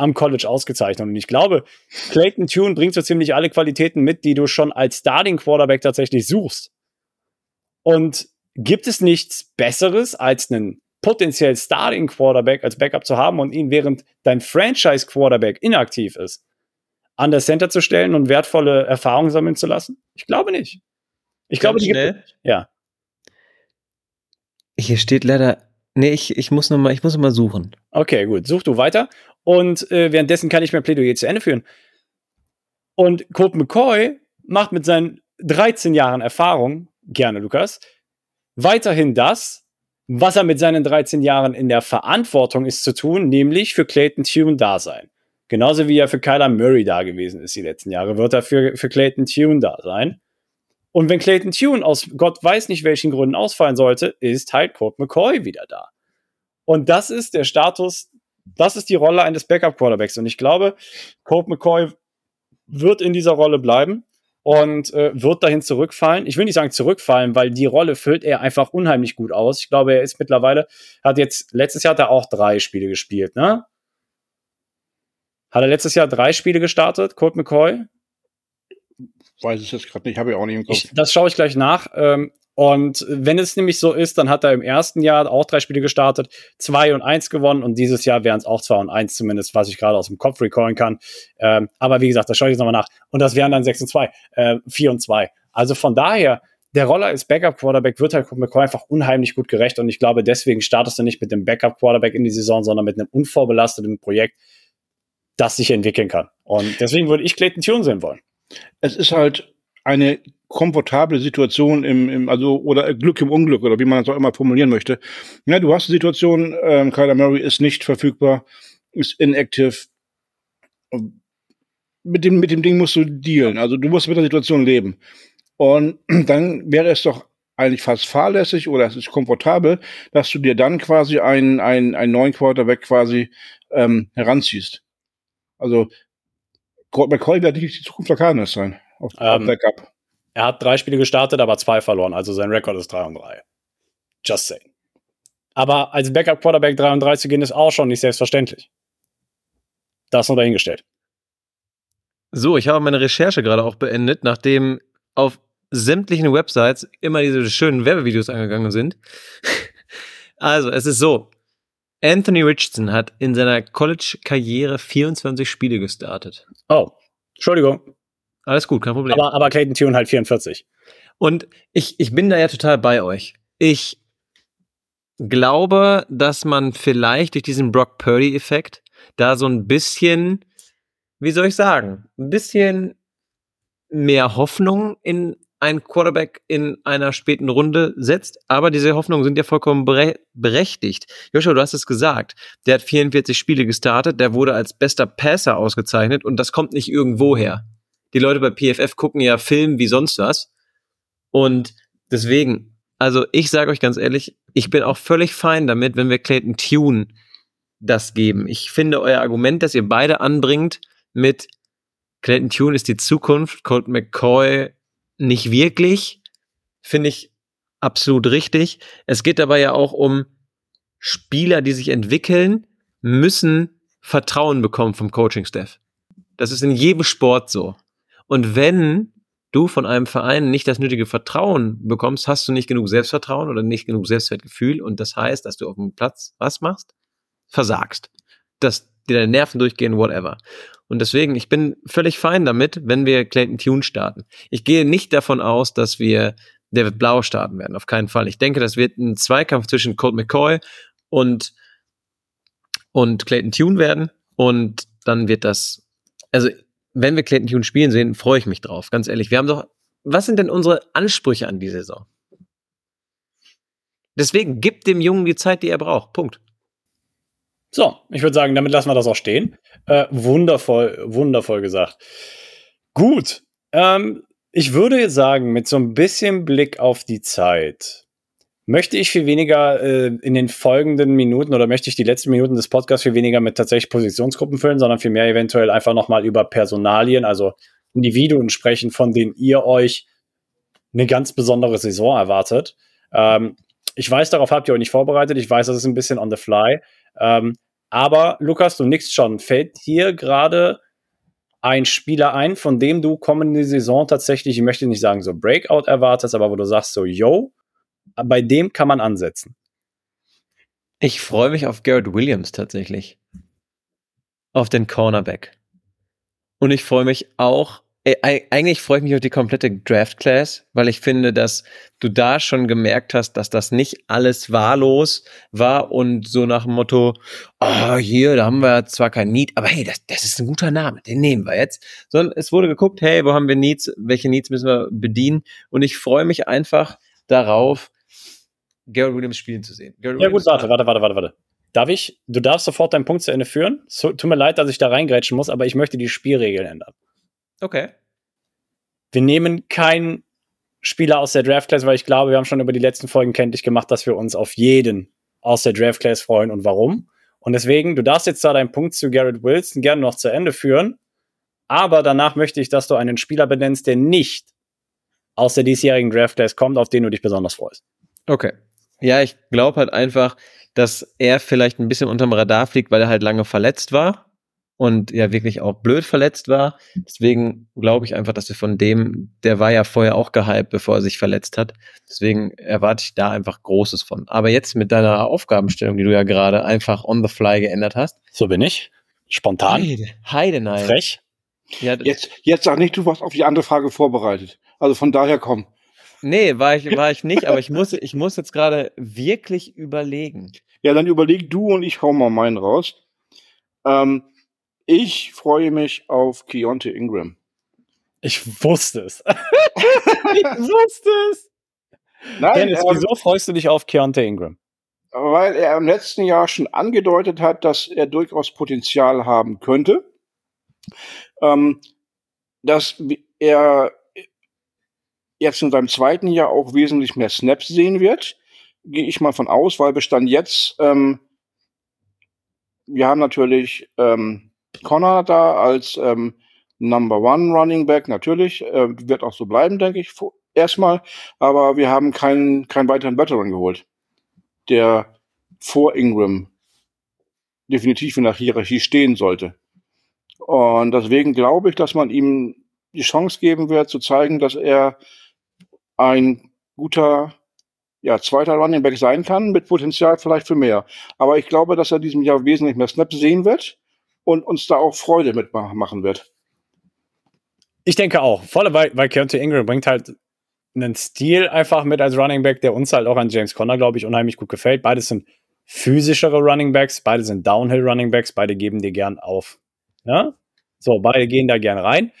am College ausgezeichnet. Und ich glaube, Clayton Tune bringt so ziemlich alle Qualitäten mit, die du schon als Starting Quarterback tatsächlich suchst. Und gibt es nichts Besseres, als einen potenziell Starting Quarterback als Backup zu haben und ihn während dein Franchise Quarterback inaktiv ist, an das Center zu stellen und wertvolle Erfahrungen sammeln zu lassen? Ich glaube nicht. Ich Ganz glaube, die schnell. Gibt, ja. Hier steht leider Nee, ich, ich muss noch mal, ich muss noch mal suchen. Okay, gut. Such du weiter. Und äh, währenddessen kann ich mein Plädoyer zu Ende führen. Und Colt McCoy macht mit seinen 13 Jahren Erfahrung, gerne Lukas, weiterhin das, was er mit seinen 13 Jahren in der Verantwortung ist zu tun, nämlich für Clayton Tune da sein. Genauso wie er für Kyler Murray da gewesen ist die letzten Jahre, wird er für, für Clayton Tune da sein. Und wenn Clayton Tune aus Gott weiß nicht welchen Gründen ausfallen sollte, ist halt Colt McCoy wieder da. Und das ist der Status, das ist die Rolle eines Backup-Quarterbacks. Und ich glaube, Colt McCoy wird in dieser Rolle bleiben und äh, wird dahin zurückfallen. Ich will nicht sagen zurückfallen, weil die Rolle füllt er einfach unheimlich gut aus. Ich glaube, er ist mittlerweile, hat jetzt, letztes Jahr hat er auch drei Spiele gespielt, ne? Hat er letztes Jahr drei Spiele gestartet, Colt McCoy? weiß es jetzt gerade nicht, habe ich auch nicht im Kopf. Ich, das schaue ich gleich nach. Ähm, und wenn es nämlich so ist, dann hat er im ersten Jahr auch drei Spiele gestartet, zwei und eins gewonnen und dieses Jahr wären es auch zwei und eins zumindest, was ich gerade aus dem Kopf recallen kann. Ähm, aber wie gesagt, das schaue ich jetzt nochmal nach. Und das wären dann sechs und zwei, äh, vier und zwei. Also von daher, der Roller als Backup-Quarterback wird halt McCoy einfach unheimlich gut gerecht und ich glaube, deswegen startest du nicht mit dem Backup-Quarterback in die Saison, sondern mit einem unvorbelasteten Projekt, das sich entwickeln kann. Und deswegen würde ich Clayton Tune sehen wollen es ist halt eine komfortable Situation im, im also oder Glück im Unglück oder wie man es auch immer formulieren möchte. Ja, du hast die Situation, ähm, Kyler Murray ist nicht verfügbar, ist inactive. Mit dem, mit dem Ding musst du dealen. Also du musst mit der Situation leben. Und dann wäre es doch eigentlich fast fahrlässig oder es ist komfortabel, dass du dir dann quasi einen, einen, einen neuen Quarterback quasi ähm, heranziehst. Also McCoy wird nicht die Zukunft der Cardinals sein. Auf, Ähm, auf Backup. Er hat drei Spiele gestartet, aber zwei verloren. Also sein Rekord ist 3 und 3. Just saying. Aber als Backup-Quarterback 3 und 3 zu gehen, ist auch schon nicht selbstverständlich. Das nur dahingestellt. So, ich habe meine Recherche gerade auch beendet, nachdem auf sämtlichen Websites immer diese schönen Werbevideos angegangen sind. Also, es ist so. Anthony Richardson hat in seiner College-Karriere 24 Spiele gestartet. Oh, Entschuldigung. Alles gut, kein Problem. Aber, aber Clayton Tune halt 44. Und ich, ich bin da ja total bei euch. Ich glaube, dass man vielleicht durch diesen Brock Purdy-Effekt da so ein bisschen, wie soll ich sagen, ein bisschen mehr Hoffnung in einen Quarterback in einer späten Runde setzt. Aber diese Hoffnungen sind ja vollkommen bere berechtigt. Joshua, du hast es gesagt. Der hat 44 Spiele gestartet, der wurde als bester Passer ausgezeichnet und das kommt nicht irgendwo her. Die Leute bei PFF gucken ja Film wie sonst was. Und deswegen, also ich sage euch ganz ehrlich, ich bin auch völlig fein damit, wenn wir Clayton Tune das geben. Ich finde euer Argument, das ihr beide anbringt mit Clayton Tune ist die Zukunft, Colt McCoy nicht wirklich, finde ich absolut richtig. Es geht dabei ja auch um Spieler, die sich entwickeln, müssen Vertrauen bekommen vom Coaching-Staff. Das ist in jedem Sport so. Und wenn du von einem Verein nicht das nötige Vertrauen bekommst, hast du nicht genug Selbstvertrauen oder nicht genug Selbstwertgefühl. Und das heißt, dass du auf dem Platz was machst? Versagst. Dass dir deine Nerven durchgehen, whatever. Und deswegen, ich bin völlig fein damit, wenn wir Clayton Tune starten. Ich gehe nicht davon aus, dass wir David Blau starten werden. Auf keinen Fall. Ich denke, das wird ein Zweikampf zwischen Colt McCoy und, und Clayton Tune werden. Und dann wird das, also wenn wir Clayton Tune spielen sehen, freue ich mich drauf. Ganz ehrlich. Wir haben doch, was sind denn unsere Ansprüche an die Saison? Deswegen gibt dem Jungen die Zeit, die er braucht. Punkt. So, ich würde sagen, damit lassen wir das auch stehen. Äh, wundervoll, wundervoll gesagt. Gut. Ähm, ich würde sagen, mit so ein bisschen Blick auf die Zeit, möchte ich viel weniger äh, in den folgenden Minuten oder möchte ich die letzten Minuten des Podcasts viel weniger mit tatsächlich Positionsgruppen füllen, sondern viel mehr eventuell einfach nochmal über Personalien, also Individuen sprechen, von denen ihr euch eine ganz besondere Saison erwartet. Ähm, ich weiß, darauf habt ihr euch nicht vorbereitet. Ich weiß, das ist ein bisschen on the fly. Ähm, aber Lukas, du nix schon. Fällt hier gerade ein Spieler ein, von dem du kommende Saison tatsächlich, ich möchte nicht sagen so Breakout erwartest, aber wo du sagst so, yo, bei dem kann man ansetzen. Ich freue mich auf Garrett Williams tatsächlich. Auf den Cornerback. Und ich freue mich auch, äh, eigentlich freue ich mich auf die komplette Draft Class, weil ich finde, dass du da schon gemerkt hast, dass das nicht alles wahllos war und so nach dem Motto, oh, hier, da haben wir zwar kein Need, aber hey, das, das ist ein guter Name, den nehmen wir jetzt. Sondern es wurde geguckt, hey, wo haben wir Needs, welche Needs müssen wir bedienen? Und ich freue mich einfach darauf, Garrett Williams spielen zu sehen. Garrett Ja gut, Williams- warte, warte, warte, warte, warte. Darf ich, du darfst sofort deinen Punkt zu Ende führen. So, tut mir leid, dass ich da reingrätschen muss, aber ich möchte die Spielregeln ändern. Okay. Wir nehmen keinen Spieler aus der Draft Class, weil ich glaube, wir haben schon über die letzten Folgen kenntlich gemacht, dass wir uns auf jeden aus der Draft Class freuen und warum. Und deswegen, du darfst jetzt da deinen Punkt zu Garrett Wilson gerne noch zu Ende führen, aber danach möchte ich, dass du einen Spieler benennst, der nicht aus der diesjährigen Draft Class kommt, auf den du dich besonders freust. Okay. Ja, ich glaube halt einfach, dass er vielleicht ein bisschen unterm Radar fliegt, weil er halt lange verletzt war und ja wirklich auch blöd verletzt war. Deswegen glaube ich einfach, dass wir von dem, der war ja vorher auch gehypt, bevor er sich verletzt hat. Deswegen erwarte ich da einfach Großes von. Aber jetzt mit deiner Aufgabenstellung, die du ja gerade einfach on the fly geändert hast. So bin ich. Spontan. Heide, Heidenei. Frech. Ja, Jetzt, jetzt sag nicht, du warst auf die andere Frage vorbereitet. Also von daher komm. Nee, war ich, war ich nicht, aber ich muss, ich muss jetzt gerade wirklich überlegen. Ja, dann überleg du und ich hau mal meinen raus. Ähm, ich freue mich auf Keontae Ingram. Ich wusste es. ich wusste es. Nein, Dennis, ähm, wieso freust du dich auf Keontae Ingram? weil er im letzten Jahr schon angedeutet hat, dass er durchaus Potenzial haben könnte. Ähm, dass er jetzt in seinem zweiten Jahr auch wesentlich mehr Snaps sehen wird, gehe ich mal von aus, weil Bestand jetzt, ähm, wir haben natürlich ähm, Connor da als ähm, Number One Running Back, natürlich. Äh, wird auch so bleiben, denke ich, erstmal. Aber wir haben keinen, keinen weiteren Veteran geholt, der vor Ingram definitiv in der Hierarchie stehen sollte. Und deswegen glaube ich, dass man ihm die Chance geben wird, zu zeigen, dass er ein guter ja, zweiter Running Back sein kann, mit Potenzial vielleicht für mehr. Aber ich glaube, dass er diesem Jahr wesentlich mehr Snaps sehen wird und uns da auch Freude mitmachen wird. Ich denke auch. Vor allem, weil, weil Keontae Ingram bringt halt einen Stil einfach mit als Running Back, der uns halt auch an James Conner, glaube ich, unheimlich gut gefällt. Beide sind physischere Running Backs, beide sind Downhill Running Backs, beide geben dir gern auf. Ja? So, beide gehen da gern rein.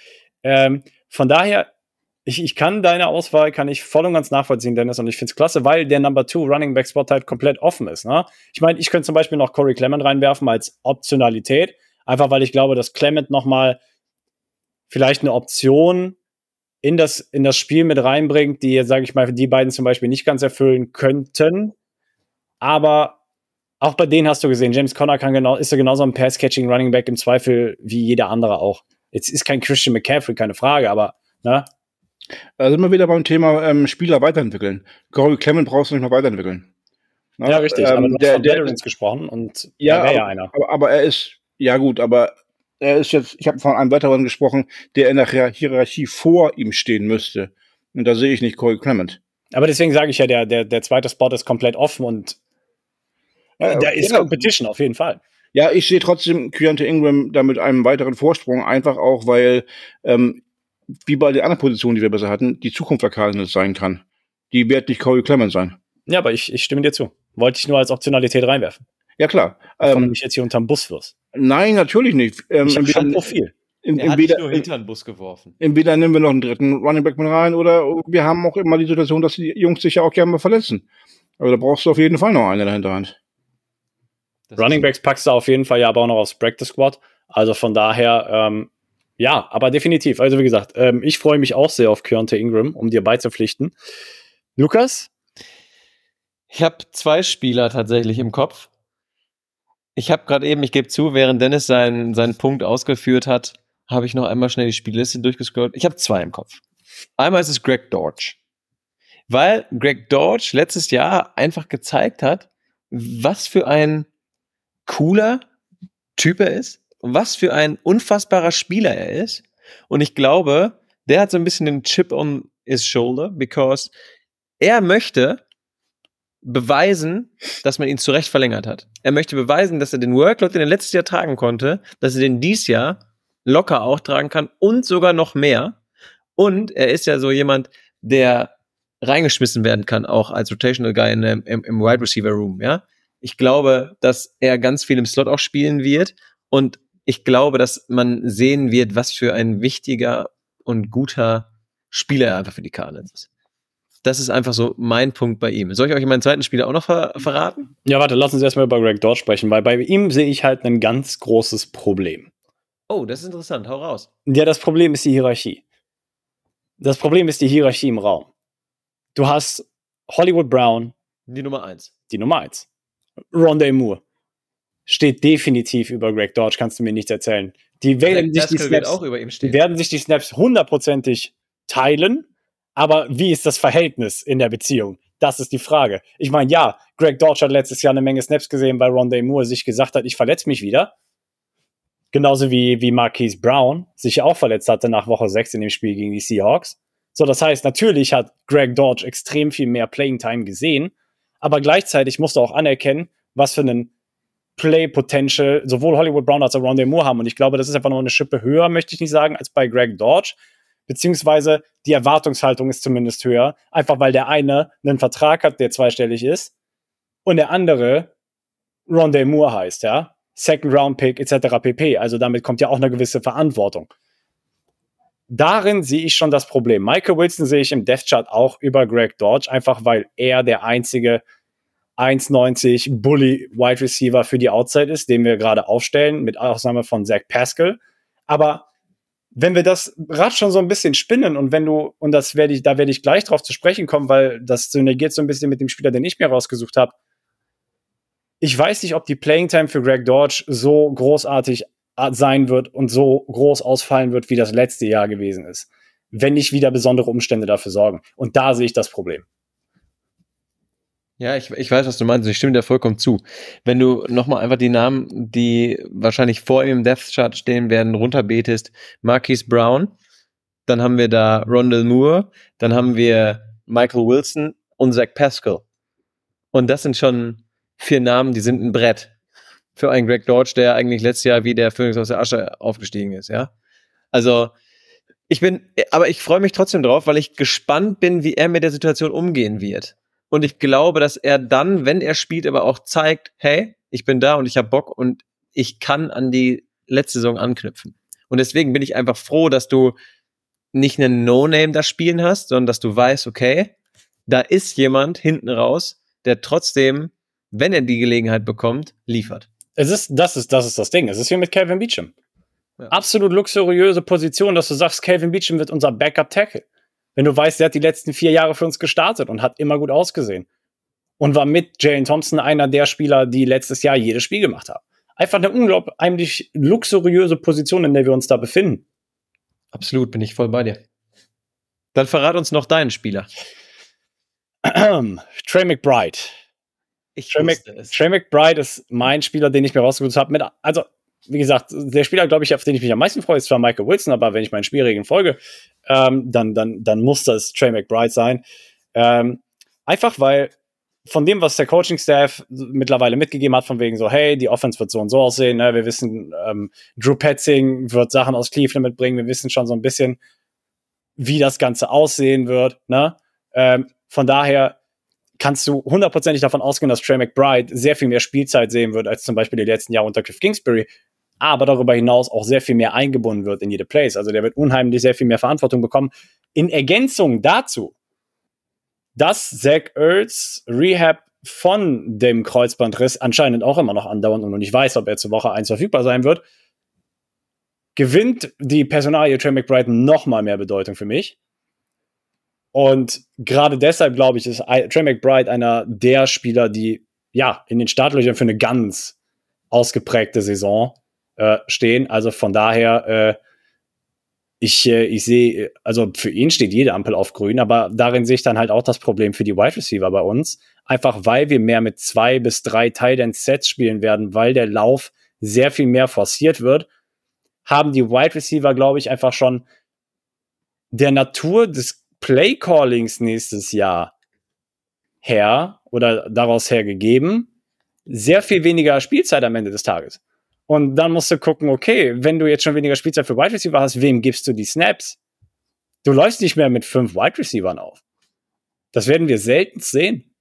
Ähm, von daher, ich, ich kann deine Auswahl, kann ich voll und ganz nachvollziehen, Dennis, und ich finde es klasse, weil der Number Two Running Back Spot halt komplett offen ist. Ne? Ich meine, ich könnte zum Beispiel noch Corey Clement reinwerfen als Optionalität, einfach weil ich glaube, dass Clement nochmal vielleicht eine Option in das, in das Spiel mit reinbringt, die, sage ich mal, die beiden zum Beispiel nicht ganz erfüllen könnten. Aber auch bei denen hast du gesehen, James Conner kann genau, ist ja genauso ein Pass-Catching Running Back im Zweifel wie jeder andere auch. Jetzt ist kein Christian McCaffrey, keine Frage, aber, ne? Da sind wir wieder beim Thema ähm, Spieler weiterentwickeln. Corey Clement brauchst du nicht mehr weiterentwickeln. Na, ja, richtig. Ähm, aber du der, hast von der, Veterans gesprochen und ja, er ja einer. Aber, aber, er ist, ja gut, aber er ist jetzt, ich habe von einem Veteran gesprochen, der in der Hierarchie vor ihm stehen müsste. Und da sehe ich nicht Corey Clement. Aber deswegen sage ich ja, der, der, der zweite Spot ist komplett offen und ja, da ist. Competition auf jeden Fall. Ja, ich sehe trotzdem Keontae Ingram da mit einem weiteren Vorsprung, einfach auch, weil, ähm, wie bei den anderen Positionen, die wir besser hatten, die Zukunft der Cardinals sein kann. Die wird nicht Corey Clement sein. Ja, aber ich, ich stimme dir zu. Wollte ich nur als Optionalität reinwerfen. Ja, klar. Bevor ähm, du mich jetzt hier unterm Bus wirst. Nein, natürlich nicht. Ähm, ich habe schon Profil. In, er hat entweder, nur hinter den Bus geworfen. Entweder nehmen wir noch einen dritten Running Back mit rein oder wir haben auch immer die Situation, dass die Jungs sich ja auch gerne mal verletzen. Aber da brauchst du auf jeden Fall noch eine dahinter Hand. Running Backs packst du auf jeden Fall ja aber auch noch aufs Practice Squad. Also von daher, ähm, ja, aber definitiv. Also wie gesagt, ähm, ich freue mich auch sehr auf Keontae Ingram, um dir beizupflichten. Lukas? Ich habe zwei Spieler tatsächlich im Kopf. Ich habe gerade eben, ich gebe zu, während Dennis seinen, seinen Punkt ausgeführt hat, habe ich noch einmal schnell die Spielliste durchgescrollt. Ich habe zwei im Kopf. Einmal ist es Greg Dodge. Weil Greg Dodge letztes Jahr einfach gezeigt hat, was für ein cooler Typ er ist was für ein unfassbarer Spieler er ist. Und ich glaube, der hat so ein bisschen den Chip on his shoulder, because er möchte beweisen, dass man ihn zurecht verlängert hat. Er möchte beweisen, dass er den Workload, den er letztes Jahr tragen konnte, dass er den dies Jahr locker auch tragen kann und sogar noch mehr. Und er ist ja so jemand, der reingeschmissen werden kann, auch als Rotational Guy in, im, im Wide Receiver Room, ja. Ich glaube, dass er ganz viel im Slot auch spielen wird und ich glaube, dass man sehen wird, was für ein wichtiger und guter Spieler er einfach für die Cardinals ist. Das ist einfach so mein Punkt bei ihm. Soll ich euch meinen zweiten Spieler auch noch ver verraten? Ja, warte, lass uns erstmal über Greg Dodge sprechen, weil bei ihm sehe ich halt ein ganz großes Problem. Oh, das ist interessant. Hau raus. Ja, das Problem ist die Hierarchie. Das Problem ist die Hierarchie im Raum. Du hast Hollywood Brown. Die Nummer eins. Die Nummer eins. Rondé Moore. Steht definitiv über Greg Dodge, kannst du mir nichts erzählen. Die werden, sich die, Snaps, die werden sich die Snaps hundertprozentig teilen aber wie ist das Verhältnis in der Beziehung? Das ist die Frage. Ich meine, ja, Greg Dodge hat letztes Jahr eine Menge Snaps gesehen, weil Rondé Moore sich gesagt hat, ich verletze mich wieder. Genauso wie, wie Marquise Brown sich auch verletzt hatte nach Woche 6 in dem Spiel gegen die Seahawks. So, das heißt, natürlich hat Greg Dodge extrem viel mehr Playing Time gesehen, aber gleichzeitig musst du auch anerkennen, was für einen Play Potential sowohl Hollywood Brown als auch Rondé Moore haben. Und ich glaube, das ist einfach noch eine Schippe höher, möchte ich nicht sagen, als bei Greg Dodge beziehungsweise die Erwartungshaltung ist zumindest höher, einfach weil der eine einen Vertrag hat, der zweistellig ist und der andere Rondé Moore heißt, ja. Second Round Pick etc. pp. Also damit kommt ja auch eine gewisse Verantwortung. Darin sehe ich schon das Problem. Michael Wilson sehe ich im Death Chart auch über Greg Dodge, einfach weil er der einzige 1,90 Bully Wide Receiver für die Outside ist, den wir gerade aufstellen, mit Ausnahme von Zach Pascal. Aber wenn wir das Rad schon so ein bisschen spinnen und wenn du, und das werde ich, da werde ich gleich drauf zu sprechen kommen, weil das synergiert so ein bisschen mit dem Spieler, den ich mir rausgesucht habe. Ich weiß nicht, ob die Playing Time für Greg Dodge so großartig sein wird und so groß ausfallen wird, wie das letzte Jahr gewesen ist. Wenn nicht wieder besondere Umstände dafür sorgen. Und da sehe ich das Problem. Ja, ich, ich weiß, was du meinst. Ich stimme dir vollkommen zu. Wenn du nochmal einfach die Namen, die wahrscheinlich vor ihm im Death Chart stehen werden, runterbetest, Marquise Brown, dann haben wir da Rondell Moore, dann haben wir Michael Wilson und Zach Pascal. Und das sind schon vier Namen, die sind ein Brett für einen Greg Dodge, der eigentlich letztes Jahr wie der Phoenix aus der Asche aufgestiegen ist, ja. Also, ich bin, aber ich freue mich trotzdem drauf, weil ich gespannt bin, wie er mit der Situation umgehen wird. Und ich glaube, dass er dann, wenn er spielt, aber auch zeigt, hey, ich bin da und ich habe Bock und ich kann an die letzte Saison anknüpfen. Und deswegen bin ich einfach froh, dass du nicht einen No-Name da spielen hast, sondern dass du weißt, okay, da ist jemand hinten raus, der trotzdem, wenn er die Gelegenheit bekommt, liefert. Es ist, das ist, das ist das Ding. Es ist wie mit Calvin Beecham. Ja. Absolut luxuriöse Position, dass du sagst, Calvin Beecham wird unser Backup-Tackle. Wenn du weißt, der hat die letzten vier Jahre für uns gestartet und hat immer gut ausgesehen. Und war mit Jalen Thompson einer der Spieler, die letztes Jahr jedes Spiel gemacht haben. Einfach eine unglaublich luxuriöse Position, in der wir uns da befinden. Absolut, bin ich voll bei dir. Dann verrat uns noch deinen Spieler. Trey McBride. Ich Trey, Mc, Trey McBride ist mein Spieler, den ich mir rausgesucht habe. also, wie gesagt, der Spieler, glaube ich, auf den ich mich am meisten freue, ist zwar Michael Wilson, aber wenn ich meinen Spielregeln folge, ähm, dann, dann, dann muss das Trey McBride sein. Ähm, einfach weil von dem, was der Coaching-Staff mittlerweile mitgegeben hat, von wegen so, hey, die Offense wird so und so aussehen, ne? wir wissen, ähm, Drew Petzing wird Sachen aus Cleveland mitbringen, wir wissen schon so ein bisschen, wie das Ganze aussehen wird. Ne? Ähm, von daher kannst du hundertprozentig davon ausgehen, dass Trey McBride sehr viel mehr Spielzeit sehen wird, als zum Beispiel die letzten Jahre unter Cliff Kingsbury, aber darüber hinaus auch sehr viel mehr eingebunden wird in jede Plays. Also der wird unheimlich sehr viel mehr Verantwortung bekommen. In Ergänzung dazu, dass Zach Ertz Rehab von dem Kreuzbandriss anscheinend auch immer noch andauernd und ich weiß, ob er zur Woche 1 verfügbar sein wird, gewinnt die Personalie Trey McBride noch mal mehr Bedeutung für mich. Und gerade deshalb, glaube ich, ist Trey McBride einer der Spieler, die ja in den Startlöchern für eine ganz ausgeprägte Saison äh, stehen. Also von daher, äh, ich, äh, ich sehe, also für ihn steht jede Ampel auf grün, aber darin sehe ich dann halt auch das Problem für die Wide Receiver bei uns. Einfach weil wir mehr mit zwei bis drei Tight Sets spielen werden, weil der Lauf sehr viel mehr forciert wird, haben die Wide Receiver, glaube ich, einfach schon der Natur des Play Callings nächstes Jahr her oder daraus hergegeben, sehr viel weniger Spielzeit am Ende des Tages. Und dann musst du gucken, okay, wenn du jetzt schon weniger Spielzeit für Wide Receiver hast, wem gibst du die Snaps? Du läufst nicht mehr mit fünf Wide Receivern auf. Das werden wir selten sehen.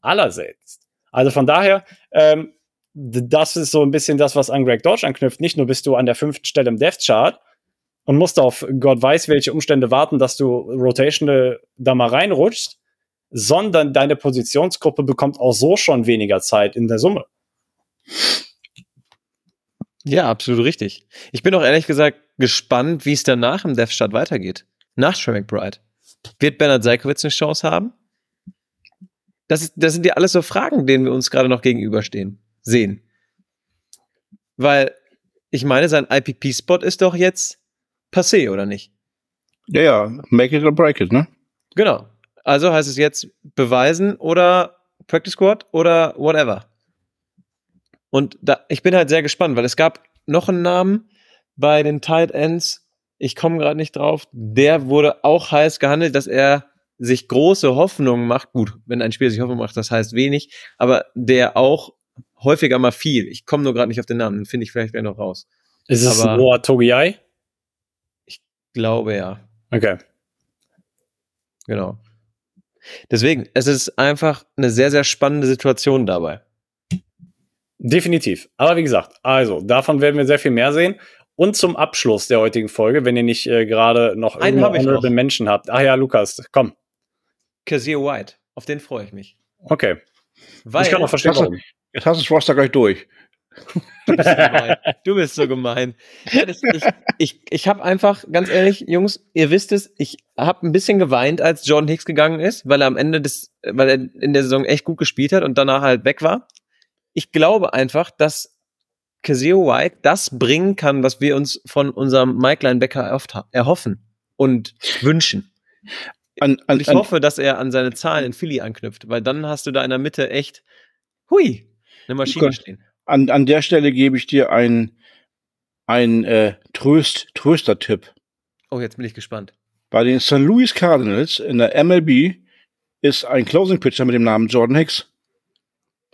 Allerseltenst. Also von daher, ähm, das ist so ein bisschen das, was an Greg Dodge anknüpft. Nicht nur bist du an der fünften Stelle im Death Chart, und musst auf Gott weiß welche Umstände warten, dass du Rotational da mal reinrutschst, sondern deine Positionsgruppe bekommt auch so schon weniger Zeit in der Summe. Ja, absolut richtig. Ich bin auch ehrlich gesagt gespannt, wie es danach im Death Start weitergeht. Nach Trey McBride. Wird Bernard Seikowitz eine Chance haben? Das, ist, das sind ja alles so Fragen, denen wir uns gerade noch gegenüberstehen, sehen. Weil, ich meine, sein IPP-Spot ist doch jetzt passé, oder nicht? Ja, ja, make it or break it, ne? Genau. Also heißt es jetzt beweisen oder Practice Squad oder whatever. Und da, ich bin halt sehr gespannt, weil es gab noch einen Namen bei den Tight Ends. Ich komme gerade nicht drauf. Der wurde auch heiß gehandelt, dass er sich große Hoffnungen macht. Gut, wenn ein Spieler sich Hoffnung macht, das heißt wenig, aber der auch häufiger mal viel. Ich komme nur gerade nicht auf den Namen, den finde ich vielleicht gleich noch raus. Ist es aber, Noah Togiai? Glaube ja. Okay. Genau. Deswegen, es ist einfach eine sehr, sehr spannende Situation dabei. Definitiv. Aber wie gesagt, also davon werden wir sehr viel mehr sehen. Und zum Abschluss der heutigen Folge, wenn ihr nicht äh, gerade noch einen honorable Menschen habt. Ach ja, Lukas, komm. Kazir White, auf den freue ich mich. Okay. Weil, ich kann auch verstehen, warum. Jetzt hast du das Roster gleich durch. Du bist so gemein. Du bist so gemein. Ja, das, ich ich, ich habe einfach, ganz ehrlich, Jungs, ihr wisst es, ich habe ein bisschen geweint, als Jordan Hicks gegangen ist, weil er am Ende des, weil er in der Saison echt gut gespielt hat und danach halt weg war. Ich glaube einfach, dass Kazir White das bringen kann, was wir uns von unserem Mike Linebacker erhoffen und wünschen. An, an, und ich an, hoffe, dass er an seine Zahlen in Philly anknüpft, weil dann hast du da in der Mitte echt, hui, eine Maschine stehen. An, an der Stelle gebe ich dir einen ein, äh, Tröst, Tröster-Tipp. Oh, jetzt bin ich gespannt. Bei den St. Louis Cardinals in der MLB ist ein Closing Pitcher mit dem Namen Jordan Hicks.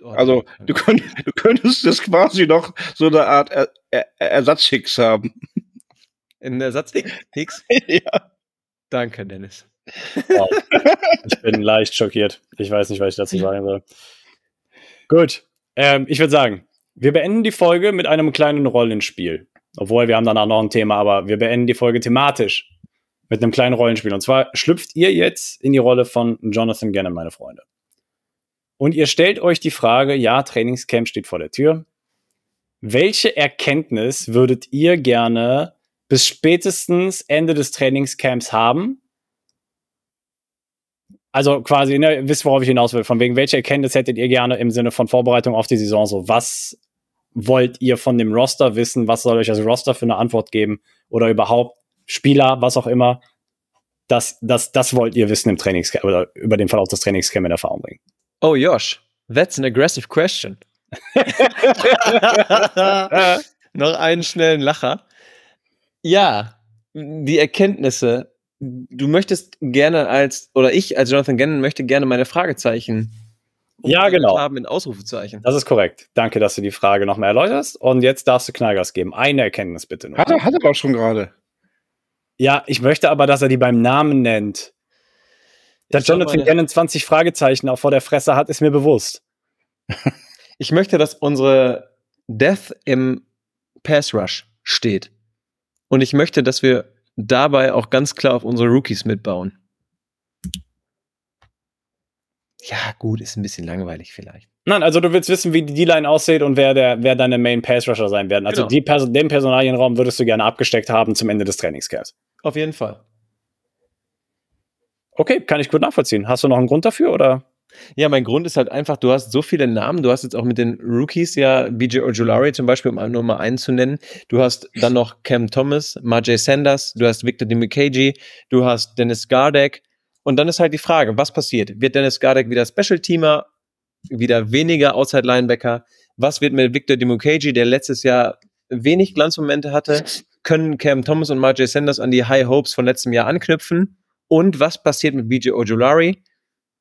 Oh, also du, könnt, du könntest das quasi noch so eine Art er, er, Ersatz-Hicks haben. Ein Ersatz-Hicks? ja. Danke, Dennis. Wow. Ich bin leicht schockiert. Ich weiß nicht, was ich dazu sagen soll. Gut, ähm, ich würde sagen, wir beenden die Folge mit einem kleinen Rollenspiel. Obwohl, wir haben danach noch ein Thema, aber wir beenden die Folge thematisch mit einem kleinen Rollenspiel. Und zwar schlüpft ihr jetzt in die Rolle von Jonathan Gannon, meine Freunde. Und ihr stellt euch die Frage, ja, Trainingscamp steht vor der Tür. Welche Erkenntnis würdet ihr gerne bis spätestens Ende des Trainingscamps haben? Also quasi, ne, wisst, worauf ich hinaus will. Von wegen, welche Erkenntnis hättet ihr gerne im Sinne von Vorbereitung auf die Saison? So, was wollt ihr von dem Roster wissen? Was soll euch das Roster für eine Antwort geben? Oder überhaupt Spieler, was auch immer? Das, das, das wollt ihr wissen im Trainingscamp oder über den Verlauf des Trainingscamp in Erfahrung bringen. Oh, Josh, that's an aggressive question. Noch einen schnellen Lacher. Ja, die Erkenntnisse. Du möchtest gerne als, oder ich als Jonathan Gannon möchte gerne meine Fragezeichen ja, genau. haben in Ausrufezeichen. Das ist korrekt. Danke, dass du die Frage noch mehr erläuterst. Und jetzt darfst du Knallgas geben. Eine Erkenntnis bitte nur. Hat er, hat er auch schon gerade. Ja, ich möchte aber, dass er die beim Namen nennt. Dass Jonathan meine, Gannon 20 Fragezeichen auch vor der Fresse hat, ist mir bewusst. ich möchte, dass unsere Death im Pass Rush steht. Und ich möchte, dass wir dabei auch ganz klar auf unsere Rookies mitbauen. Ja, gut, ist ein bisschen langweilig vielleicht. Nein, also du willst wissen, wie die D-Line aussieht und wer, der, wer deine Main Pass Rusher sein werden. Also genau. Perso den Personalienraum würdest du gerne abgesteckt haben zum Ende des Trainingscamps. Auf jeden Fall. Okay, kann ich gut nachvollziehen. Hast du noch einen Grund dafür oder? Ja, mein Grund ist halt einfach, du hast so viele Namen. Du hast jetzt auch mit den Rookies ja BJ Ojulari zum Beispiel, um nur mal einen zu nennen. Du hast dann noch Cam Thomas, Marjay Sanders, du hast Victor Dimikeji, du hast Dennis Gardek. Und dann ist halt die Frage, was passiert? Wird Dennis Gardek wieder Special-Teamer, wieder weniger Outside-Linebacker? Was wird mit Victor Dimikeji, der letztes Jahr wenig Glanzmomente hatte? Können Cam Thomas und Marjay Sanders an die High Hopes von letztem Jahr anknüpfen? Und was passiert mit BJ Ojulari?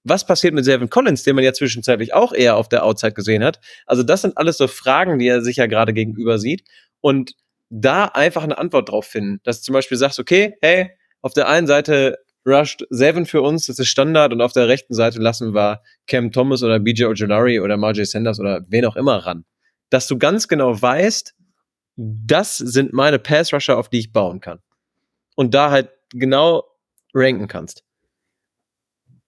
Was passiert mit Selvin Collins, den man ja zwischenzeitlich auch eher auf der Outside gesehen hat? Also das sind alles so Fragen, die er sich ja gerade gegenüber sieht. Und da einfach eine Antwort drauf finden. Dass du zum Beispiel sagst, okay, hey, auf der einen Seite rusht Seven für uns, das ist Standard, und auf der rechten Seite lassen wir Cam Thomas oder BJ Ojolari oder Marjay Sanders oder wen auch immer ran. Dass du ganz genau weißt, das sind meine Pass-Rusher, auf die ich bauen kann. Und da halt genau ranken kannst.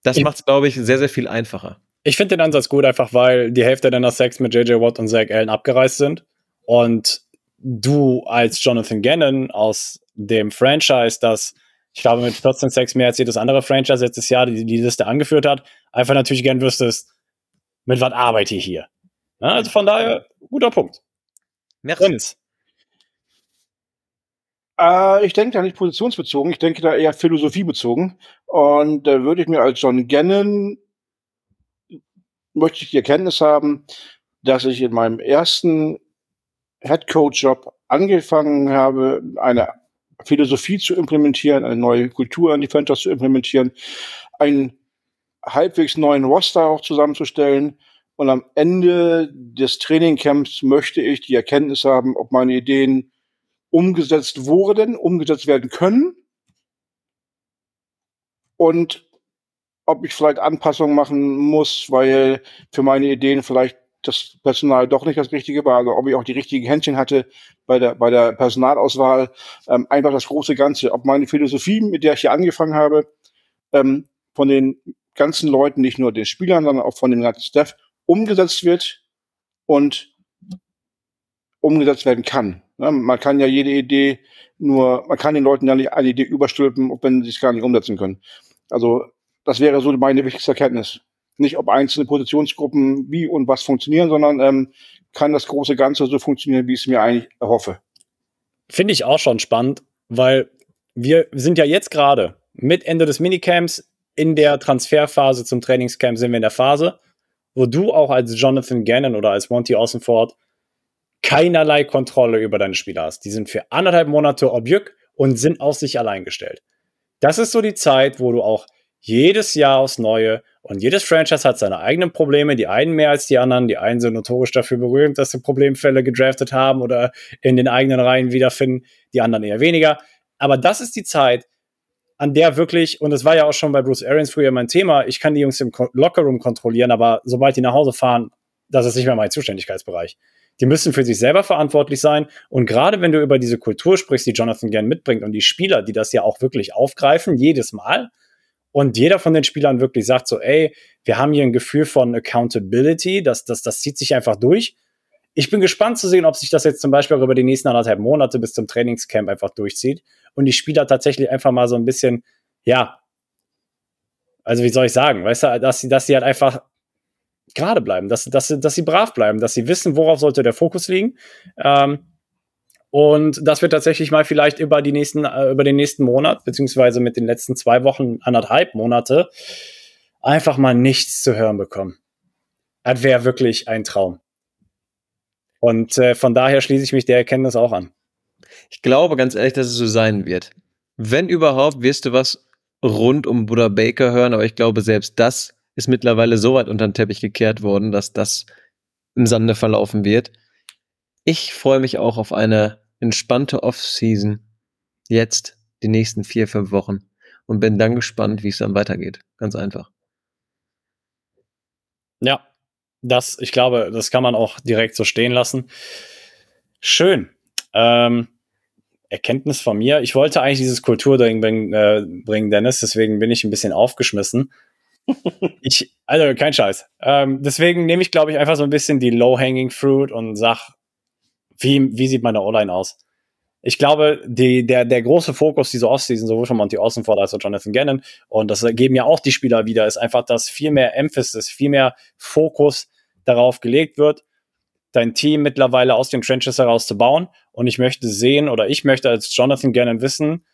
Das macht es, glaube ich, sehr, sehr viel einfacher. Ich finde den Ansatz gut, einfach weil die Hälfte deiner Sex mit JJ Watt und Zach Allen abgereist sind. Und du als Jonathan Gannon aus dem Franchise, das ich glaube mit 14 Sex mehr als jedes andere Franchise letztes Jahr, die die Liste angeführt hat, einfach natürlich gern wüsstest, mit was arbeite ich hier. Ja, also von daher, guter Punkt. Merci. Äh, ich denke da nicht positionsbezogen, ich denke da eher philosophiebezogen. Und da würde ich mir als John Gannon, möchte ich die Erkenntnis haben, dass ich in meinem ersten Head Coach Job angefangen habe, eine Philosophie zu implementieren, eine neue Kultur an die Franchise zu implementieren, einen halbwegs neuen Roster auch zusammenzustellen. Und am Ende des Trainingcamps möchte ich die Erkenntnis haben, ob meine Ideen umgesetzt wurden, umgesetzt werden können und ob ich vielleicht Anpassungen machen muss, weil für meine Ideen vielleicht das Personal doch nicht das Richtige war, also ob ich auch die richtigen Händchen hatte bei der, bei der Personalauswahl, ähm, einfach das große Ganze, ob meine Philosophie, mit der ich hier angefangen habe, ähm, von den ganzen Leuten, nicht nur den Spielern, sondern auch von dem ganzen Staff umgesetzt wird und umgesetzt werden kann. Ja, man kann ja jede Idee nur, man kann den Leuten ja nicht eine Idee überstülpen, wenn sie es gar nicht umsetzen können. Also das wäre so meine wichtigste Erkenntnis. Nicht, ob einzelne Positionsgruppen wie und was funktionieren, sondern ähm, kann das große Ganze so funktionieren, wie ich es mir eigentlich erhoffe. Finde ich auch schon spannend, weil wir sind ja jetzt gerade mit Ende des Minicamps in der Transferphase zum Trainingscamp sind wir in der Phase, wo du auch als Jonathan Gannon oder als Monty Außenfort keinerlei Kontrolle über deine Spieler hast. Die sind für anderthalb Monate Objekt und sind auf sich allein gestellt. Das ist so die Zeit, wo du auch jedes Jahr aufs Neue und jedes Franchise hat seine eigenen Probleme, die einen mehr als die anderen. Die einen sind notorisch dafür berühmt, dass sie Problemfälle gedraftet haben oder in den eigenen Reihen wiederfinden, die anderen eher weniger. Aber das ist die Zeit, an der wirklich, und das war ja auch schon bei Bruce Arians früher mein Thema, ich kann die Jungs im Lockerroom kontrollieren, aber sobald die nach Hause fahren, das ist nicht mehr mein Zuständigkeitsbereich. Die müssen für sich selber verantwortlich sein. Und gerade wenn du über diese Kultur sprichst, die Jonathan gern mitbringt und die Spieler, die das ja auch wirklich aufgreifen, jedes Mal, und jeder von den Spielern wirklich sagt so, ey, wir haben hier ein Gefühl von Accountability, das, das, das zieht sich einfach durch. Ich bin gespannt zu sehen, ob sich das jetzt zum Beispiel auch über die nächsten anderthalb Monate bis zum Trainingscamp einfach durchzieht und die Spieler tatsächlich einfach mal so ein bisschen, ja, also wie soll ich sagen, weißt du, dass sie, dass sie halt einfach gerade bleiben, dass, dass, dass sie brav bleiben, dass sie wissen, worauf sollte der Fokus liegen. Ähm, und das wird tatsächlich mal vielleicht über die nächsten, äh, über den nächsten Monat, beziehungsweise mit den letzten zwei Wochen, anderthalb Monate, einfach mal nichts zu hören bekommen. Das wäre wirklich ein Traum. Und äh, von daher schließe ich mich der Erkenntnis auch an. Ich glaube ganz ehrlich, dass es so sein wird. Wenn überhaupt, wirst du was rund um Buddha Baker hören, aber ich glaube, selbst das ist mittlerweile so weit unter den Teppich gekehrt worden, dass das im Sande verlaufen wird. Ich freue mich auch auf eine entspannte Off-Season jetzt die nächsten vier, fünf Wochen und bin dann gespannt, wie es dann weitergeht. Ganz einfach. Ja, das, ich glaube, das kann man auch direkt so stehen lassen. Schön. Ähm, Erkenntnis von mir. Ich wollte eigentlich dieses Kulturding bringen, äh, bringen, Dennis, deswegen bin ich ein bisschen aufgeschmissen. ich, also kein Scheiß. Ähm, deswegen nehme ich, glaube ich, einfach so ein bisschen die Low-Hanging Fruit und sag, wie, wie sieht meine O-Line aus? Ich glaube, die, der, der große Fokus dieser Offseason, sowohl von Monty Außenford als auch Jonathan Gannon, und das geben ja auch die Spieler wieder, ist einfach, dass viel mehr Emphasis, viel mehr Fokus darauf gelegt wird, dein Team mittlerweile aus den Trenches heraus zu bauen. Und ich möchte sehen, oder ich möchte als Jonathan Gannon wissen,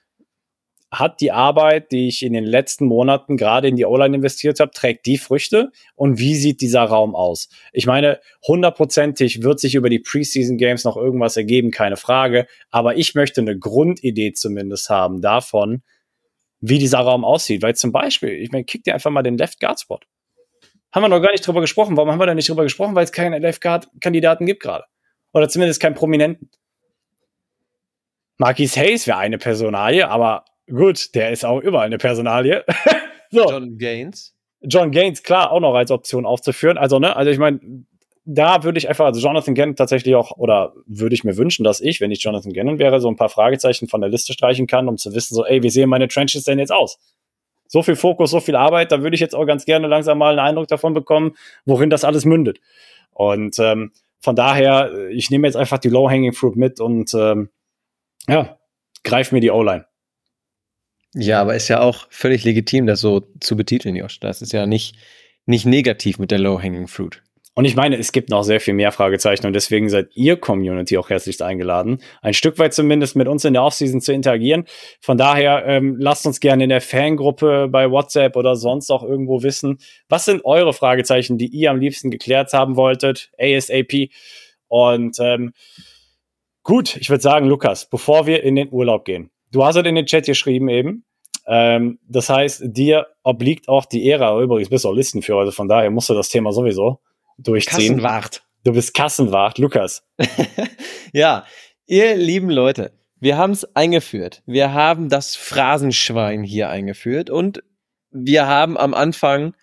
hat die Arbeit, die ich in den letzten Monaten gerade in die O-Line investiert habe, trägt die Früchte? Und wie sieht dieser Raum aus? Ich meine, hundertprozentig wird sich über die Preseason Games noch irgendwas ergeben, keine Frage. Aber ich möchte eine Grundidee zumindest haben davon, wie dieser Raum aussieht. Weil zum Beispiel, ich meine, kick dir einfach mal den Left Guard Spot. Haben wir noch gar nicht drüber gesprochen. Warum haben wir da nicht drüber gesprochen? Weil es keine Left Guard Kandidaten gibt gerade. Oder zumindest keinen Prominenten. Marquis Hayes wäre eine Personalie, aber Gut, der ist auch überall eine Personalie. so. John Gaines. John Gaines, klar, auch noch als Option aufzuführen. Also, ne, also ich meine, da würde ich einfach, also Jonathan Gannon tatsächlich auch, oder würde ich mir wünschen, dass ich, wenn ich Jonathan Gannon wäre, so ein paar Fragezeichen von der Liste streichen kann, um zu wissen, so, ey, wie sehen meine Trenches denn jetzt aus? So viel Fokus, so viel Arbeit, da würde ich jetzt auch ganz gerne langsam mal einen Eindruck davon bekommen, worin das alles mündet. Und ähm, von daher, ich nehme jetzt einfach die Low-Hanging Fruit mit und ähm, ja, greif mir die O-Line. Ja, aber ist ja auch völlig legitim, das so zu betiteln, Josh. Das ist ja nicht, nicht negativ mit der Low-Hanging Fruit. Und ich meine, es gibt noch sehr viel mehr Fragezeichen und deswegen seid ihr Community auch herzlichst eingeladen, ein Stück weit zumindest mit uns in der Offseason zu interagieren. Von daher ähm, lasst uns gerne in der Fangruppe bei WhatsApp oder sonst auch irgendwo wissen, was sind eure Fragezeichen, die ihr am liebsten geklärt haben wolltet, ASAP. Und ähm, gut, ich würde sagen, Lukas, bevor wir in den Urlaub gehen, Du hast es in den Chat geschrieben eben. Ähm, das heißt, dir obliegt auch die Ehre. Übrigens bist du auch Listenführer, also von daher musst du das Thema sowieso durchziehen. Kassenwart. Du bist Kassenwart, Lukas. ja, ihr lieben Leute, wir haben es eingeführt. Wir haben das Phrasenschwein hier eingeführt und wir haben am Anfang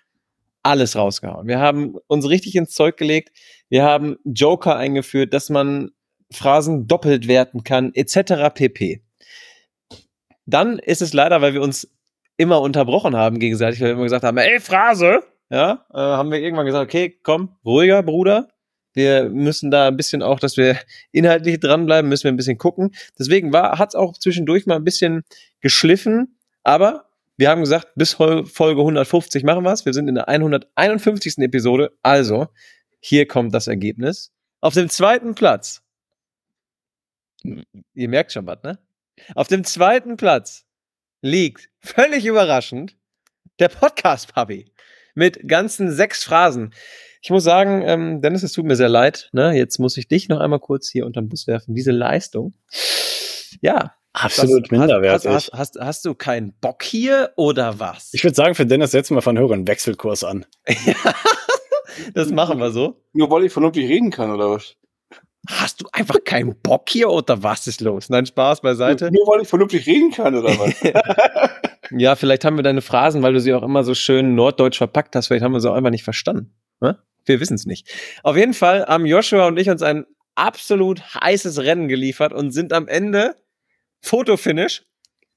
alles rausgehauen. Wir haben uns richtig ins Zeug gelegt. Wir haben Joker eingeführt, dass man Phrasen doppelt werten kann, etc. pp. Dann ist es leider, weil wir uns immer unterbrochen haben gegenseitig, weil wir immer gesagt haben, ey, Phrase, ja, äh, haben wir irgendwann gesagt, okay, komm, ruhiger, Bruder. Wir müssen da ein bisschen auch, dass wir inhaltlich dranbleiben, müssen wir ein bisschen gucken. Deswegen hat es auch zwischendurch mal ein bisschen geschliffen, aber Wir haben gesagt, bis Folge 150 machen wir es. Wir sind in der 151. Episode. Also, hier kommt das Ergebnis. Auf dem zweiten Platz. Ihr merkt schon was, ne? Auf dem zweiten Platz liegt, völlig überraschend, der Podcast-Puppy. Mit ganzen sechs Phrasen. Ich muss sagen, ähm, Dennis, es tut mir sehr leid. Ne? Jetzt muss ich dich noch einmal kurz hier unter den Bus werfen. Diese Leistung. Ja. Absolut das, minderwertig. Hast, hast, hast, hast, du keinen Bock hier oder was? Ich würde sagen, für Dennis setzen wir von höheren Wechselkurs an. ja, das machen wir so. Nur weil ich vernünftig reden kann, oder was? Hast du einfach keinen Bock hier oder was ist los? Nein, Spaß beiseite. Nur weil ich vernünftig reden kann, oder was? ja, vielleicht haben wir deine Phrasen, weil du sie auch immer so schön norddeutsch verpackt hast, vielleicht haben wir sie auch einfach nicht verstanden. Ne? Wir wissen es nicht. Auf jeden Fall haben Joshua und ich uns ein absolut heißes Rennen geliefert und sind am Ende Fotofinish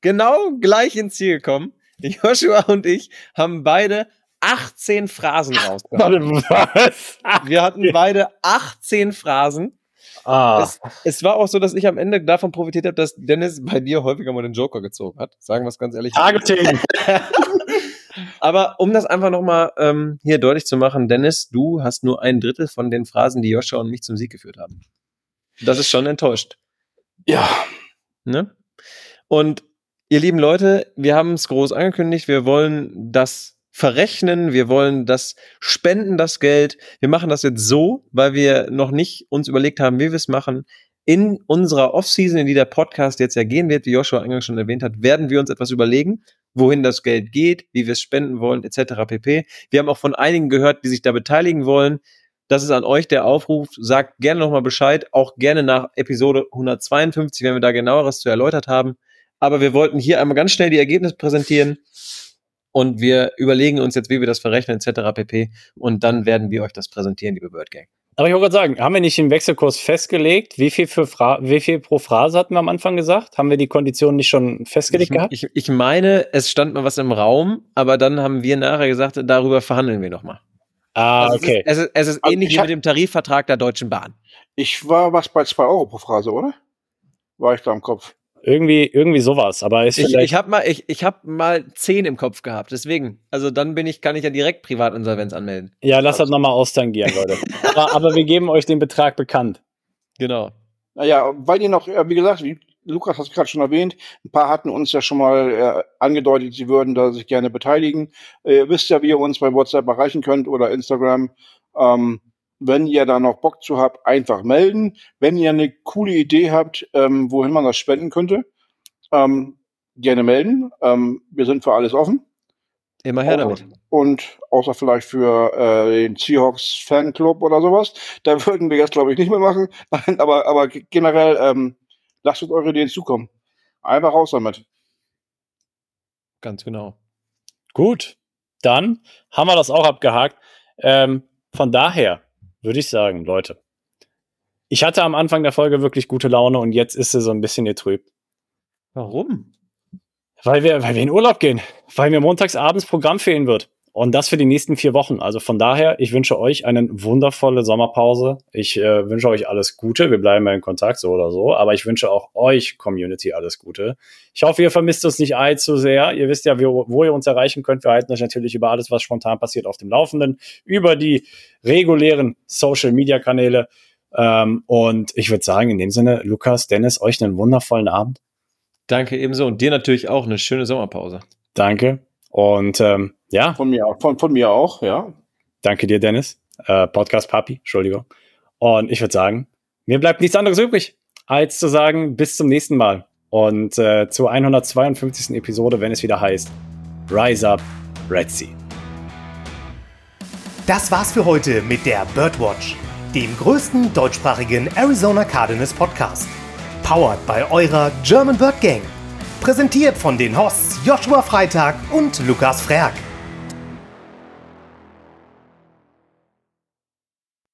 genau gleich ins Ziel gekommen. Joshua und ich haben beide 18 Phrasen rausgehauen. was? Wir hatten beide 18 Phrasen. Ah. Es, es, war auch so, dass ich am Ende davon profitiert habe, dass Dennis bei dir häufiger mal den Joker gezogen hat. Sagen wir es ganz ehrlich. Targeting. Aber um das einfach nochmal ähm, hier deutlich zu machen, Dennis, du hast nur ein Drittel von den Phrasen, die Joshua und mich zum Sieg geführt haben. Das ist schon enttäuscht. Ja. Ne? Und ihr lieben Leute, wir haben es groß angekündigt, wir wollen das verrechnen, wir wollen das spenden, das Geld. Wir machen das jetzt so, weil wir noch nicht uns überlegt haben, wie wir es machen. In unserer Offseason, in die der Podcast jetzt ja gehen wird, wie Joshua eingangs schon erwähnt hat, werden wir uns etwas überlegen, wohin das Geld geht, wie wir es spenden wollen, etc. pp. Wir haben auch von einigen gehört, die sich da beteiligen wollen. Das ist an euch der Aufruf. Sagt gerne nochmal Bescheid, auch gerne nach Episode 152, wenn wir da genaueres zu erläutert haben. Aber wir wollten hier einmal ganz schnell die Ergebnisse präsentieren und wir überlegen uns jetzt, wie wir das verrechnen, etc. pp. Und dann werden wir euch das präsentieren, liebe Bird Gang. Aber ich wollte gerade sagen, haben wir nicht den Wechselkurs festgelegt? Wie viel, für Fra wie viel pro Phrase hatten wir am Anfang gesagt? Haben wir die Konditionen nicht schon festgelegt ich, gehabt? Ich, ich meine, es stand mal was im Raum, aber dann haben wir nachher gesagt, darüber verhandeln wir nochmal. Ah, Also okay. Es ist, es ist, es ist Also ähnlich ich wie mit dem Tarifvertrag der Deutschen Bahn. Ich war was bei 2 Euro pro Phrase, oder? War ich da im Kopf. Irgendwie, irgendwie sowas. Aber ist Ich, ich habe mal, ich, ich hab mal 10 im Kopf gehabt, deswegen. Also dann bin ich, kann ich ja direkt Privatinsolvenz anmelden. ja, lass das nochmal austangieren, Leute. aber, aber wir geben euch den Betrag bekannt. Genau. Naja, weil ihr noch, wie gesagt, wie Lukas hat es gerade schon erwähnt, ein paar hatten uns ja schon mal äh, angedeutet, sie würden da sich gerne beteiligen. Äh, ihr wisst ja, wie ihr uns bei WhatsApp erreichen könnt oder Instagram. Ähm, wenn ihr da noch Bock zu habt, einfach melden. Wenn ihr eine coole Idee habt, ähm, wohin man das spenden könnte, ähm, gerne melden. Ähm, wir sind für alles offen. Immer her damit. Und außer vielleicht für äh, den Seahawks Fanclub oder sowas. Da würden wir jetzt, glaube ich, nicht mehr machen. Nein, aber, aber generell, ähm, lasst uns eure Ideen zukommen. Einfach raus damit. Ganz genau. Gut, dann haben wir das auch abgehakt. Ähm, von daher würde ich sagen, Leute, ich hatte am Anfang der Folge wirklich gute Laune und jetzt ist sie so ein bisschen getrübt. Warum? Weil wir, weil wir in Urlaub gehen, weil mir montags abends Programm fehlen wird. Und das für die nächsten vier Wochen. Also von daher, ich wünsche euch eine wundervolle Sommerpause. Ich äh, wünsche euch alles Gute. Wir bleiben ja in Kontakt, so oder so. Aber ich wünsche auch euch, Community, alles Gute. Ich hoffe, ihr vermisst uns nicht allzu sehr. Ihr wisst ja, wo, wo ihr uns erreichen könnt. Wir halten euch natürlich über alles, was spontan passiert, auf dem Laufenden. Über die regulären Social-Media-Kanäle. Ähm, und ich würde sagen, in dem Sinne, Lukas, Dennis, euch einen wundervollen Abend. Danke ebenso. Und dir natürlich auch eine schöne Sommerpause. Danke. Und ähm, ja, Von mir auch. Von, von mir auch, ja. danke dir, Dennis. Äh, Podcast Papi, Entschuldigung. Und ich würde sagen, mir bleibt nichts anderes übrig, als zu sagen, bis zum nächsten Mal. Und äh, zur 152. Episode, wenn es wieder heißt, Rise Up, Red Sea. Das war's für heute mit der Birdwatch, dem größten deutschsprachigen Arizona Cardinals Podcast. Powered bei eurer German Bird Gang. Präsentiert von den Hosts Joshua Freitag und Lukas Frerk.